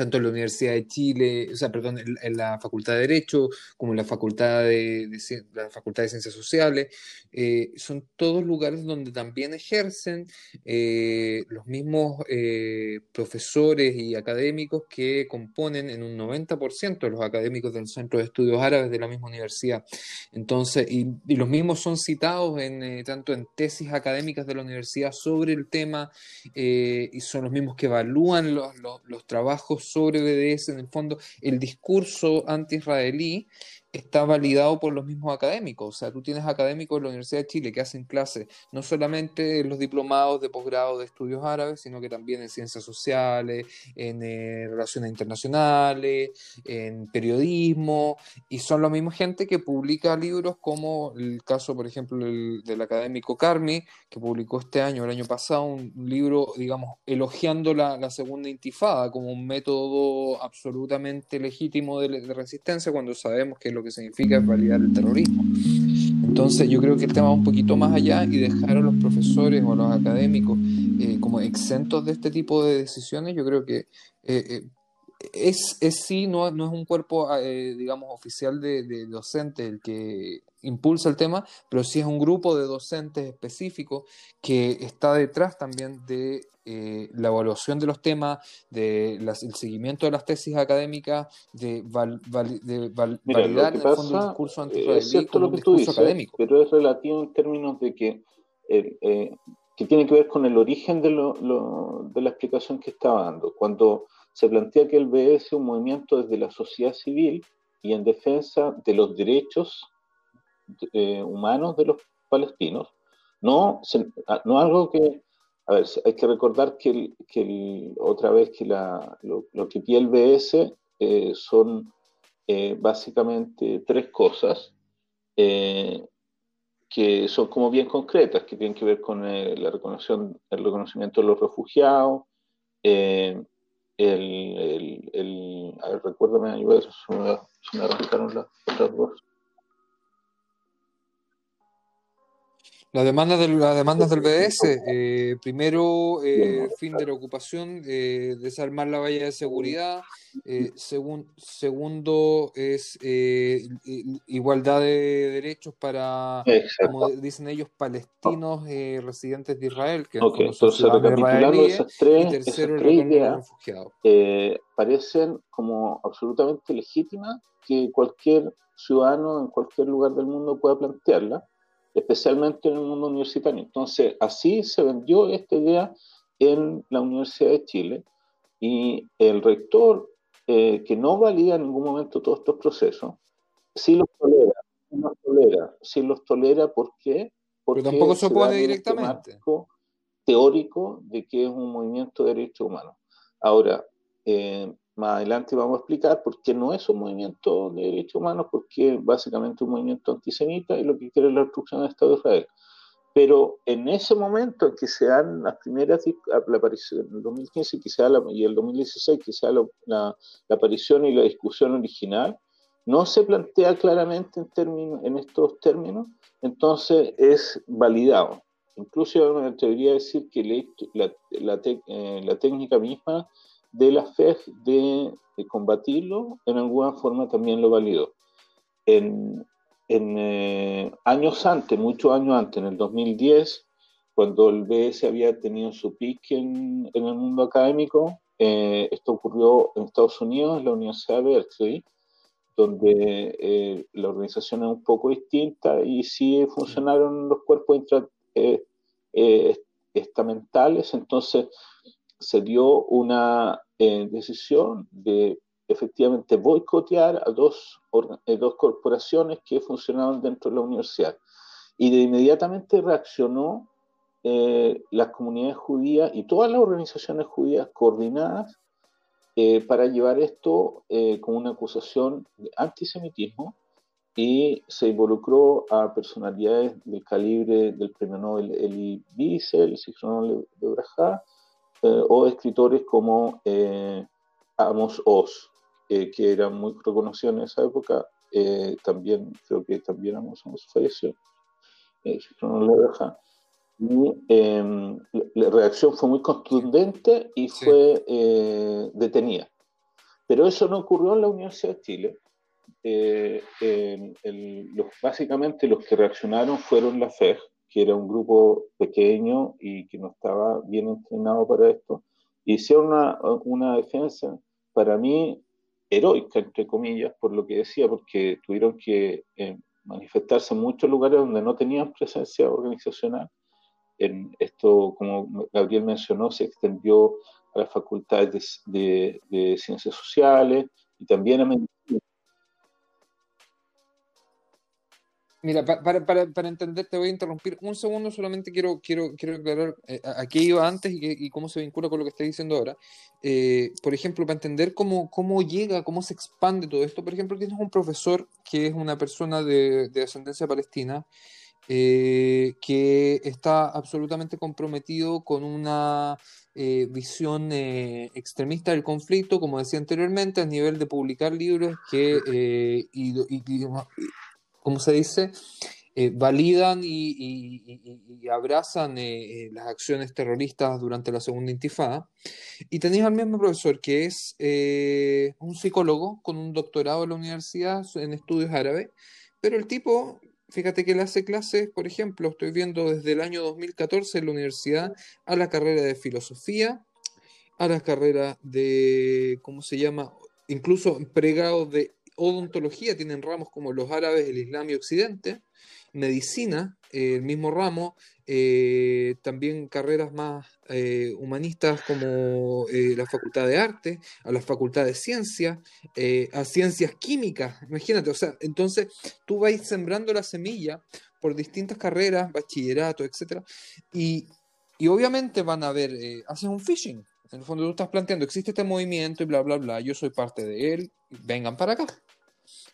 tanto en la Universidad de Chile, o sea, perdón, en, la Facultad de Derecho, como en la Facultad de, Ciencias Sociales, eh, son todos lugares donde también ejercen eh, los mismos eh, profesores y académicos que componen en un 90% de los académicos del Centro de Estudios Árabes de la misma universidad. Entonces, y, los mismos son citados en, tanto en tesis académicas de la universidad sobre el tema y son los mismos que evalúan los trabajos sobre BDS, en el fondo, el discurso anti-israelí está validado por los mismos académicos. O sea, tú tienes académicos de la Universidad de Chile que hacen clases no solamente en los diplomados de posgrado de estudios árabes, sino que también en ciencias sociales, en eh, relaciones internacionales, en periodismo, y son la misma gente que publica libros como el caso, por ejemplo, del académico Carmi, que publicó este año, el año pasado, un, libro, digamos, elogiando la, segunda intifada como un método absolutamente legítimo de, de resistencia, cuando sabemos que lo que significa validar el terrorismo. Entonces yo creo que el tema va un poquito más allá y dejar a los profesores o a los académicos eh, como exentos de este tipo de decisiones, yo creo que eh, eh, es, es sí, no, no es un cuerpo, digamos, oficial de, de docentes el que impulsa el tema, pero sí es un grupo de docentes específicos que está detrás también de eh, la evaluación de los temas, de el seguimiento de las tesis académicas, de, validar el discurso anti lo que tú dices, académico. Pero es relativo en términos de que, eh, que tiene que ver con el origen de, lo, de la explicación que estaba dando. Cuando se plantea que el BS es un movimiento desde la sociedad civil y en defensa de los derechos eh, humanos de los palestinos, no, ah, no algo que a ver, hay que recordar que, otra vez que lo, que tiene el BS eh, son eh, básicamente tres cosas que son como bien concretas, que tienen que ver con la el reconocimiento de los refugiados, el, a ver, recuérdame, ayuda, se me, se me arrancaron las otras dos. Las demandas del, las demandas del BDS, eh, primero, eh, fin de la ocupación, eh, desarmar la valla de seguridad, eh, segundo es igualdad de derechos para, como dicen ellos, palestinos residentes de Israel, que okay, entonces, recapitulando esas tres, y tercero, esas tres ideas, parecen como absolutamente legítimas que cualquier ciudadano en cualquier lugar del mundo pueda plantearla especialmente en el mundo universitario. Entonces, así se vendió esta idea en la Universidad de Chile y el rector, eh, que no valida en ningún momento todos estos procesos, sí los tolera, sí los tolera, sí los tolera, ¿por qué? Porque Pero tampoco se opone este directamente. Teórico de que es un movimiento de derechos humanos. Ahora, eh, más adelante vamos a explicar por qué no es un movimiento de derechos humanos, porque básicamente es un movimiento antisemita y lo que quiere la destrucción del Estado de Israel. Pero en ese momento en que se dan las primeras, la aparición, en el 2015 quizá y el 2016 quizá la, la, aparición y la discusión original, no se plantea claramente en, en estos términos, entonces es validado. Incluso me atrevería a decir que la, la, eh, la técnica misma de la FEG de, combatirlo, en alguna forma también lo validó. En, eh, años antes, muchos años antes, en el 2010, cuando el BS había tenido su pique en, el mundo académico, eh, esto ocurrió en Estados Unidos, en la Universidad de Berkeley, donde eh, la organización es un poco distinta y sí funcionaron los cuerpos estamentales, entonces se dio una eh, decisión de efectivamente boicotear a dos, eh, dos corporaciones que funcionaban dentro de la universidad. Y de inmediatamente reaccionó eh, las comunidades judías y todas las organizaciones judías coordinadas para llevar esto con una acusación de antisemitismo y se involucró a personalidades del calibre del premio Nobel Elie Wiesel, de Braja, eh, o escritores como eh, Amos Oz, que eran muy reconocidos en esa época. Eh, también, creo que también Amos Oz falleció. y em, la reacción fue muy contundente y fue detenida. Pero eso no ocurrió en la Universidad de Chile. los, básicamente los que reaccionaron fueron la FEG, que era un grupo pequeño y que no estaba bien entrenado para esto, hicieron una, una defensa, para mí, heroica, entre comillas, por lo que decía, porque tuvieron que eh, manifestarse en muchos lugares donde no tenían presencia organizacional. En esto, como Gabriel mencionó, se extendió a las facultades de, de, de ciencias sociales y también a medicina Mira, para, para, para, entender, te voy a interrumpir un segundo, solamente quiero, quiero, quiero aclarar eh, a, qué iba antes y, cómo se vincula con lo que estoy diciendo ahora. Eh, por ejemplo, para entender cómo, cómo llega, cómo se expande todo esto, por ejemplo, tienes un profesor que es una persona de, de ascendencia palestina eh, que está absolutamente comprometido con una visión extremista del conflicto, como decía anteriormente, a nivel de publicar libros que y, ¿cómo se dice? Eh, validan y, abrazan eh, eh, las acciones terroristas durante la segunda intifada. Y tenéis al mismo profesor que es un psicólogo con un doctorado en la universidad en estudios árabes, pero el tipo, fíjate que él hace clases, por ejemplo, estoy viendo desde el año 2014 en la universidad a la carrera de filosofía, a la carrera de, ¿cómo se llama? Incluso pregado de odontología tienen ramos como los árabes, el Islam y Occidente, medicina, eh, el mismo ramo, eh, también carreras más eh, humanistas como la Facultad de Arte, a la Facultad de Ciencia, a Ciencias Químicas, imagínate, o sea, entonces tú vas sembrando la semilla por distintas carreras, bachillerato, etc. Y, y obviamente van a ver, haces un phishing, en el fondo tú estás planteando, existe este movimiento y bla, bla, bla, yo soy parte de él, vengan para acá.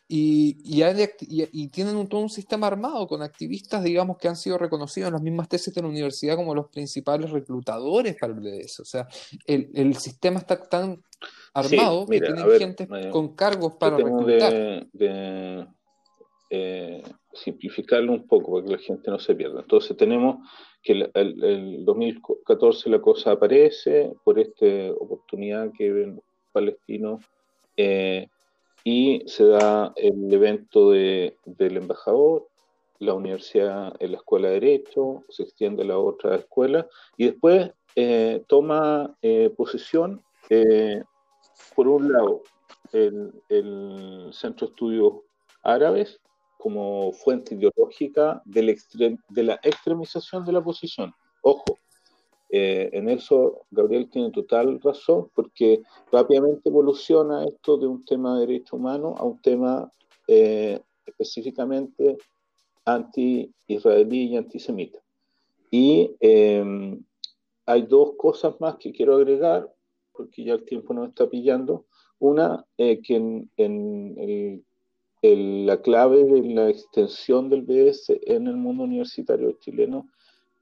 Y, y, tienen un, todo un sistema armado con activistas, digamos, que han sido reconocidos en las mismas tesis de la universidad como los principales reclutadores para el BDS. O sea, el, el sistema está tan armado que tienen gente con cargos para reclutar. De, eh, simplificarlo un poco para que la gente no se pierda. Entonces tenemos que el, el, 2014 la cosa aparece por esta oportunidad que ven palestinos eh, y se da el evento de, del embajador, la universidad en la escuela de Derecho, se extiende a la otra escuela y después eh, toma eh, posesión, por un lado, el, el, Centro de Estudios Árabes como fuente ideológica del de la extremización de la posición. Ojo, eh, en eso Gabriel tiene total razón, porque rápidamente evoluciona esto de un tema de derecho humano a un tema eh, específicamente anti-israelí y antisemita. Y em, hay dos cosas más que quiero agregar, porque ya el tiempo nos está pillando. Una, eh, que en, en la clave de la extensión del BS en el mundo universitario chileno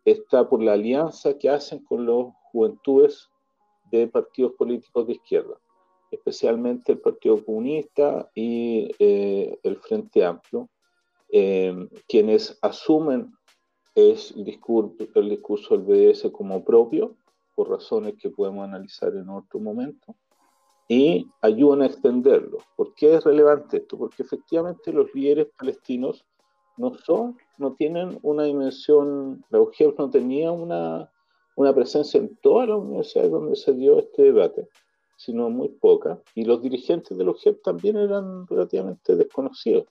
está por la alianza que hacen con los juventudes de partidos políticos de izquierda, especialmente el Partido Comunista y eh, el Frente Amplio, eh, quienes asumen es el, discurso, el discurso del BDS como propio, por razones que podemos analizar en otro momento, y ayudan a extenderlo. ¿Por qué es relevante esto? Porque efectivamente los líderes palestinos no son, no tienen una dimensión, la UGEP no tenía una, una presencia en todas las universidades donde se dio este debate, sino muy poca, y los dirigentes de la UGEP también eran relativamente desconocidos.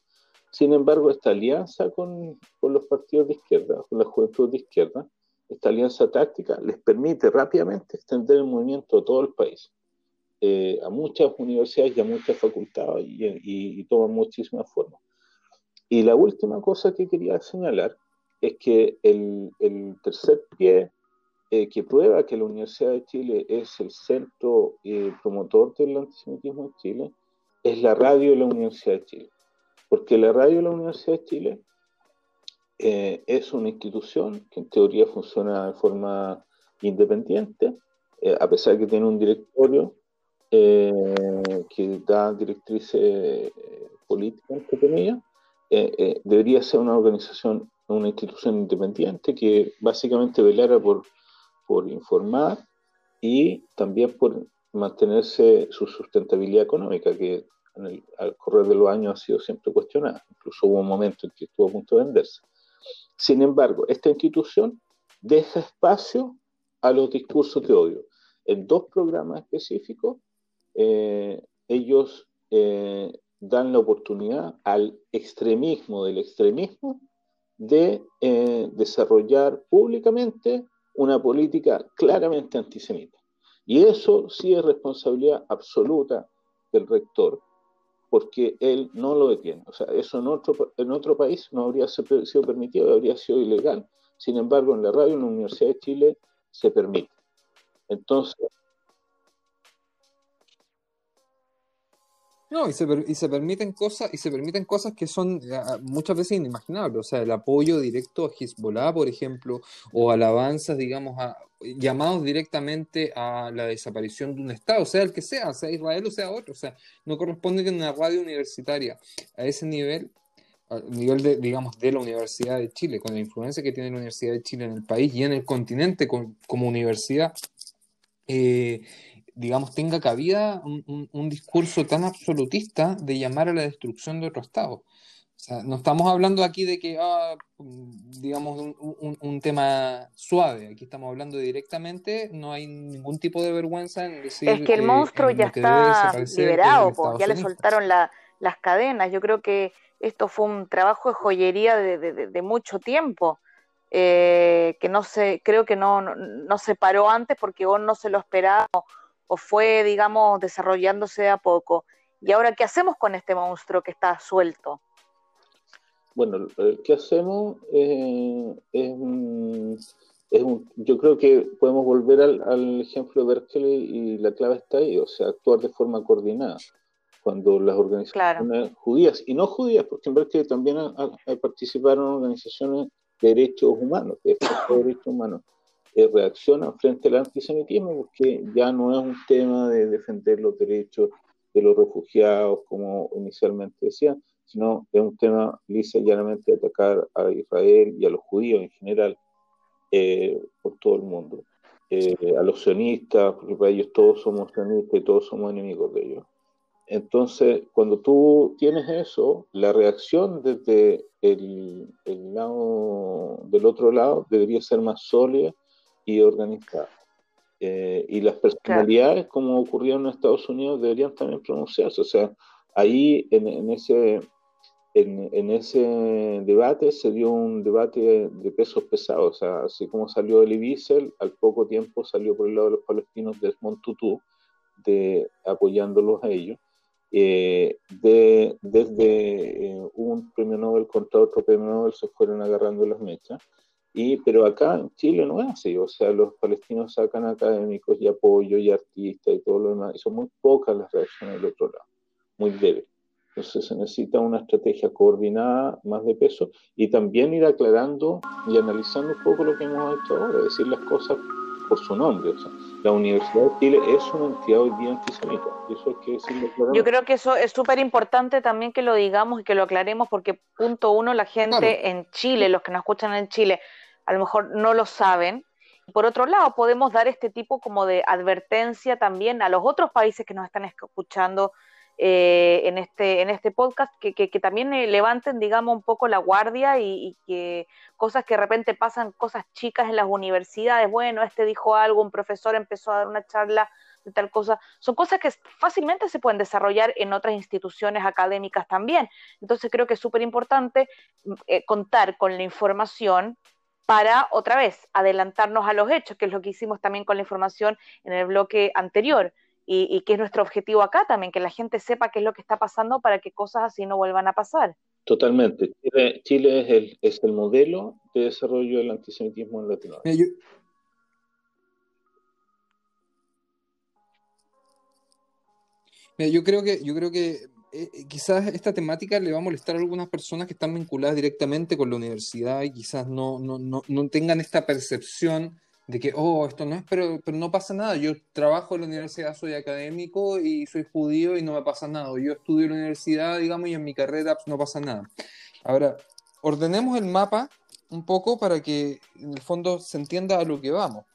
Sin embargo, esta alianza con, con los partidos de izquierda, con la juventud de izquierda, esta alianza táctica les permite rápidamente extender el movimiento a todo el país, eh, a muchas universidades y a muchas facultades, y, y, y toma muchísimas formas. Y la última cosa que quería señalar es que el, tercer pie eh, que prueba que la Universidad de Chile es el centro eh, promotor del antisemitismo en Chile es la radio de la Universidad de Chile. Porque la radio de la Universidad de Chile eh, es una institución que en teoría funciona de forma independiente, a pesar que tiene un directorio que da directrices políticas, entre comillas, eh, eh, debería ser una organización, una institución independiente que básicamente velara por, por informar y también por mantenerse su sustentabilidad económica, que al correr de los años ha sido siempre cuestionada. Incluso hubo un momento en que estuvo a punto de venderse. Sin embargo, esta institución deja espacio a los discursos de odio. En dos programas específicos, eh, ellos dan la oportunidad al extremismo del extremismo de eh, desarrollar públicamente una política claramente antisemita. Y eso sí es responsabilidad absoluta del rector, porque él no lo detiene. O sea, eso en otro, en otro país no habría sido permitido, habría sido ilegal. Sin embargo, en la radio en la Universidad de Chile se permite. Entonces, No, y se, y se permiten cosas, y se permiten cosas que son eh, muchas veces inimaginables. O sea, el apoyo directo a Hezbollah, por ejemplo, o alabanzas, digamos, a, llamados directamente a la desaparición de un Estado, sea el que sea, sea Israel o sea otro. O sea, no corresponde que en una radio universitaria a ese nivel, a nivel de, digamos, de la Universidad de Chile, con la influencia que tiene la Universidad de Chile en el país y en el continente como universidad, eh, digamos, tenga cabida un, discurso tan absolutista de llamar a la destrucción de otro Estado. O sea, no estamos hablando aquí de que, ah, digamos, un, un, tema suave. Aquí estamos hablando directamente, no hay ningún tipo de vergüenza en decir. Es que el monstruo ya está liberado, ya le soltaron las cadenas. Yo creo que esto fue un trabajo de joyería de, de, mucho tiempo. Eh, que no se, creo que no, no, no, se paró antes porque vos no se lo esperaba o fue, digamos, desarrollándose a poco. ¿Y ahora qué hacemos con este monstruo que está suelto? Bueno, ¿qué hacemos? Eh, es, yo creo que podemos volver al, ejemplo de Berkeley y la clave está ahí, o sea, actuar de forma coordinada. Cuando las organizaciones judías, y no judías, porque en Berkeley también participaron organizaciones de derechos humanos, de derechos humanos, eh, reaccionan frente al antisemitismo porque ya no es un tema de defender los derechos de los refugiados, como inicialmente decían, sino es un tema lisa y llanamente de atacar a Israel y a los judíos en general eh, por todo el mundo. Eh, a los sionistas, porque para ellos todos somos sionistas y todos somos enemigos de ellos. Entonces, cuando tú tienes eso, la reacción desde el, el lado del otro lado debería ser más sólida y organizada. Eh, y las personalidades, como ocurrió en Estados Unidos, deberían también pronunciarse. O sea, ahí en, ese, en, ese debate se dio un debate de pesos pesados. O sea, así como salió Elie Wiesel, al poco tiempo salió por el lado de los palestinos Desmond Tutu, de, apoyándolos a ellos. Eh, de, desde eh, un premio Nobel contra otro premio Nobel se fueron agarrando las mechas. Y, pero acá en Chile no es así, o sea, los palestinos sacan académicos y apoyo y artistas y todo lo demás, y son muy pocas las reacciones del otro lado, muy débiles. Entonces se necesita una estrategia coordinada, más de peso, y también ir aclarando y analizando un poco lo que hemos hecho ahora, decir las cosas por su nombre. O sea, la Universidad de Chile es una entidad hoy día antisemita, eso hay que decirlo claramente. Yo creo que eso es súper importante también que lo digamos y que lo aclaremos, porque punto uno, la gente en Chile, los que nos escuchan en Chile, a lo mejor no lo saben. Por otro lado, podemos dar este tipo como de advertencia también a los otros países que nos están escuchando eh, en, este, en este podcast, que, que, también eh, levanten, digamos, un poco la guardia y, que cosas que de repente pasan, cosas chicas en las universidades, bueno, este dijo algo, un profesor empezó a dar una charla de tal cosa, son cosas que fácilmente se pueden desarrollar en otras instituciones académicas también. Entonces creo que es súper importante eh, contar con la información para otra vez adelantarnos a los hechos, que es lo que hicimos también con la información en el bloque anterior. Y, que es nuestro objetivo acá también, que la gente sepa qué es lo que está pasando para que cosas así no vuelvan a pasar. Totalmente. Chile, es, el, es, el, modelo de desarrollo del antisemitismo en Latinoamérica. yo creo que, yo creo que eh, eh, quizás esta temática le va a molestar a algunas personas que están vinculadas directamente con la universidad y quizás no, no, no, no tengan esta percepción de que, oh, esto no es, pero, pero no pasa nada. Yo trabajo en la universidad, soy académico y soy judío y no me pasa nada. Yo estudio en la universidad, digamos, y en mi carrera no pasa nada. Ahora, ordenemos el mapa un poco para que en el fondo se entienda a lo que vamos.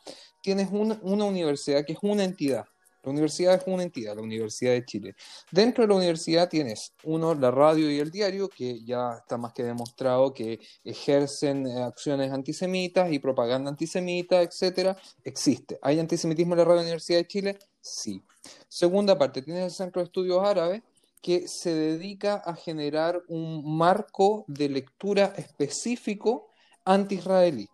Tienes una, una universidad que es una entidad, la universidad es una entidad, la Universidad de Chile. Dentro de la universidad tienes, uno, la radio y el diario, que ya está más que demostrado que ejercen eh, acciones antisemitas y propaganda antisemita, etcétera. Existe. ¿Hay antisemitismo en la radio de la Universidad de Chile? Sí. Segunda parte, tienes el Centro de Estudios Árabes, que se dedica a generar un marco de lectura específico anti-israelí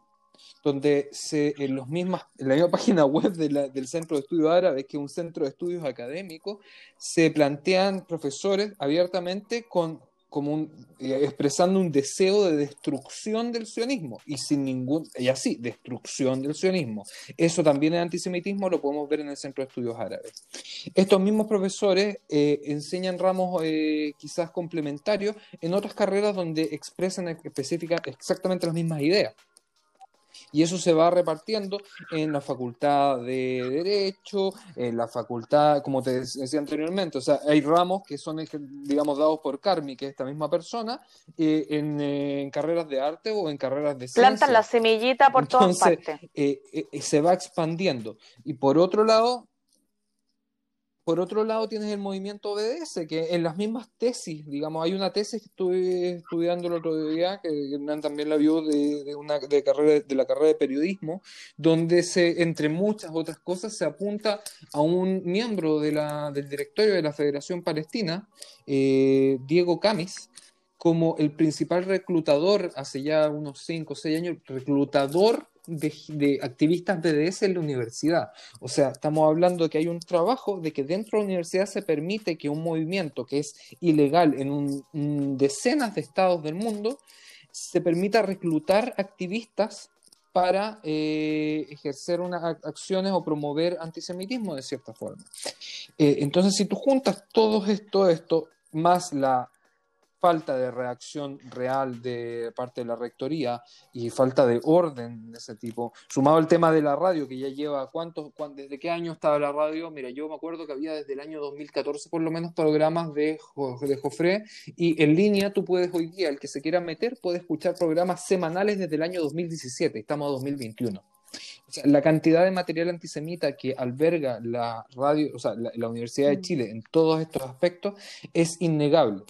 donde se, en, los mismas, en la misma página web del Centro de Estudios Árabes, que es un centro de estudios académicos, se plantean profesores abiertamente con, como eh, expresando un deseo de destrucción del sionismo, y sin ningún, y así, destrucción del sionismo. Eso también es antisemitismo, lo podemos ver en el Centro de Estudios Árabes. Estos mismos profesores eh, enseñan ramos eh, quizás complementarios en otras carreras donde expresan específicamente exactamente las mismas ideas. Y eso se va repartiendo en la facultad de Derecho, en la facultad, como te decía anteriormente, o sea, hay ramos que son, digamos, dados por Carmi, que es esta misma persona, eh, en, carreras de arte o en carreras de ciencia. Plantan la semillita por todas partes. Eh, eh, se va expandiendo. Y por otro lado, por otro lado, tienes el movimiento OBS, que en las mismas tesis, digamos, hay una tesis que estuve estudiando el otro día, que Hernán también la vio de, una de carrera de la carrera de periodismo, donde se, entre muchas otras cosas, se apunta a un miembro de la, del directorio de la Federación Palestina, eh, Diego Camis, como el principal reclutador hace ya unos 5 o 6 años, reclutador de, activistas BDS en la universidad. O sea, estamos hablando de que hay un trabajo de que dentro de la universidad se permite que un movimiento que es ilegal en decenas de estados del mundo se permita reclutar activistas para eh, ejercer unas acciones o promover antisemitismo de cierta forma. Eh, entonces, si tú juntas todo esto, esto más la falta de reacción real de parte de la rectoría y falta de orden de ese tipo, sumado el tema de la radio, que ya lleva, ¿cuántos, desde qué año estaba la radio? Mira, yo me acuerdo que había desde el año 2014 por lo menos programas de, de Jofre, y en línea tú puedes hoy día, el que se quiera meter, puede escuchar programas semanales desde el año 2017, estamos a 2021. O sea, la cantidad de material antisemita que alberga la radio, o sea, la Universidad de mm. Chile en todos estos aspectos es innegable.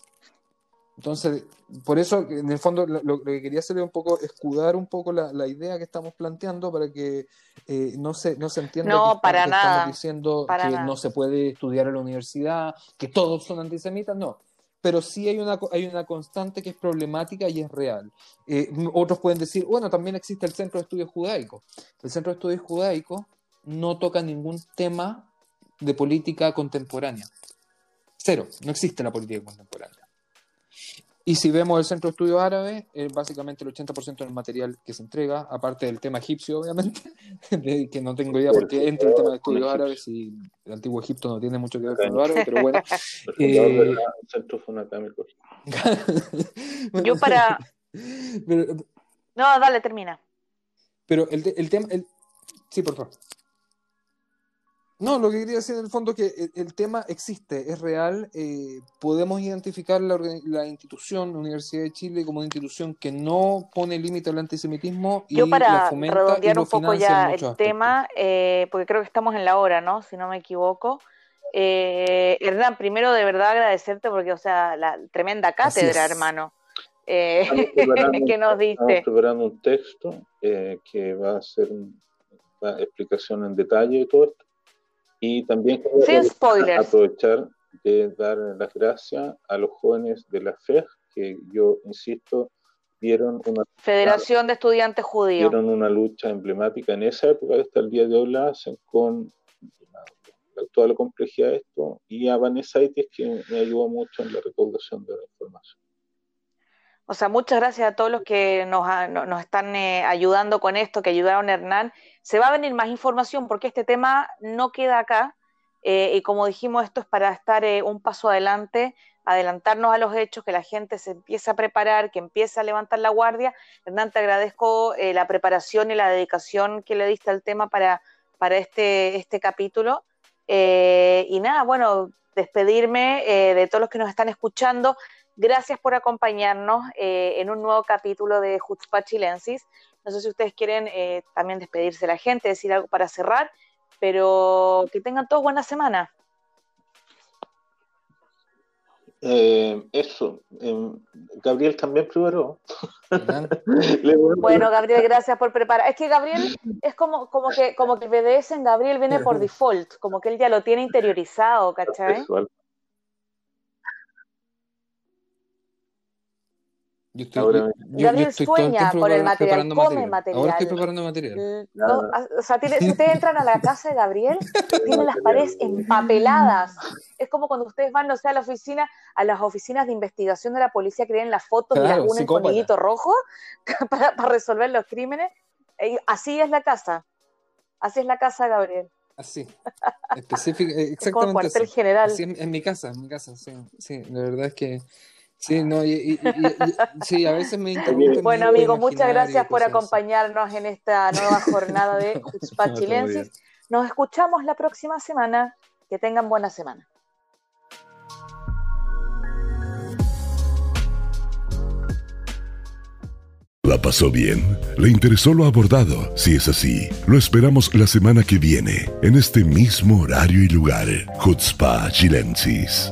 Entonces, por eso, en el fondo, lo, que quería hacer es un poco escudar un poco la, idea que estamos planteando para que eh, no, se, no se entienda que, para estamos diciendo que no se puede estudiar en la universidad, que todos son antisemitas, no. Pero sí hay una, hay una constante que es problemática y es real. Eh, otros pueden decir, bueno, también existe el Centro de Estudios Judaicos. El Centro de Estudios Judaicos no toca ningún tema de política contemporánea. Cero, no existe la política contemporánea. Y si vemos el Centro de Estudios Árabes, es básicamente el 80% del material que se entrega, aparte del tema egipcio, obviamente, que no tengo idea por qué entra el tema de estudios árabes y el antiguo Egipto no tiene mucho que ver con lo árabe, pero bueno. el centro fue una Yo para... no, dale, termina. Pero el, el tema... El... Sí, por favor. No, lo que quería decir en el fondo es que el, tema existe, es real. Eh, podemos identificar la, la, institución, la Universidad de Chile, como una institución que no pone límite al antisemitismo y Yo para redondear un poco ya el tema, eh, porque creo que estamos en la hora, ¿no? Si no me equivoco. Eh, Hernán, primero de verdad agradecerte porque, o sea, la tremenda cátedra, hermano. Eh, que nos diste. Estamos preparando un texto que va a ser una explicación en detalle de todo esto y también aprovechar de dar las gracias a los jóvenes de la FEG, que yo insisto, dieron una... Federación de Estudiantes Judíos. Dieron una lucha emblemática en esa época, hasta el día de hoy la hacen con toda la complejidad de esto, y a Vanessa Itis, que me ayudó mucho en la recaudación de la información. O sea, muchas gracias a todos los que nos, nos están eh, ayudando con esto, que ayudaron a Hernán se va a venir más información porque este tema no queda acá. Eh, y como dijimos, esto es para estar eh, un paso adelante, adelantarnos a los hechos, que la gente se empiece a preparar, que empiece a levantar la guardia. Hernán, te agradezco la preparación y la dedicación que le diste al tema para, para este, este capítulo. y nada, bueno, despedirme de todos los que nos están escuchando. Gracias por acompañarnos en un nuevo capítulo de Jutzpah Chilensis. No sé si ustedes quieren eh, también despedirse de la gente, decir algo para cerrar, pero que tengan todos buena semana. Eh, eso, em, Gabriel también primero. bueno, Gabriel, gracias por preparar. Es que Gabriel es como, como que como que el BDS en Gabriel viene por default, como que él ya lo tiene interiorizado, ¿cachai? Yo estoy, Ahora, yo, Gabriel sueña con el material, come material. Ahora estoy preparando material. o sea, si ustedes entran a la casa de Gabriel, tienen las paredes empapeladas. Es como cuando ustedes van, no sé, a la oficina, a las oficinas de investigación de la policía que tienen las fotos claro, de la coniguito rojo para, para, resolver los crímenes. Así es la casa. Así es la casa de Gabriel. Así, específico, exactamente. como cuartel general. Así en, en, mi casa, en mi casa, sí, sí, la verdad es que Sí, no, y, sí, a veces me interrumpen. Bueno, amigo, muchas gracias por acompañarnos en esta nueva jornada de Jutzpah Chilensis. Nos escuchamos la próxima semana. Que tengan buena semana. ¿La pasó bien? ¿Le interesó lo abordado? Si es así, lo esperamos la semana que viene, en este mismo horario y lugar. Jutzpah Chilensis.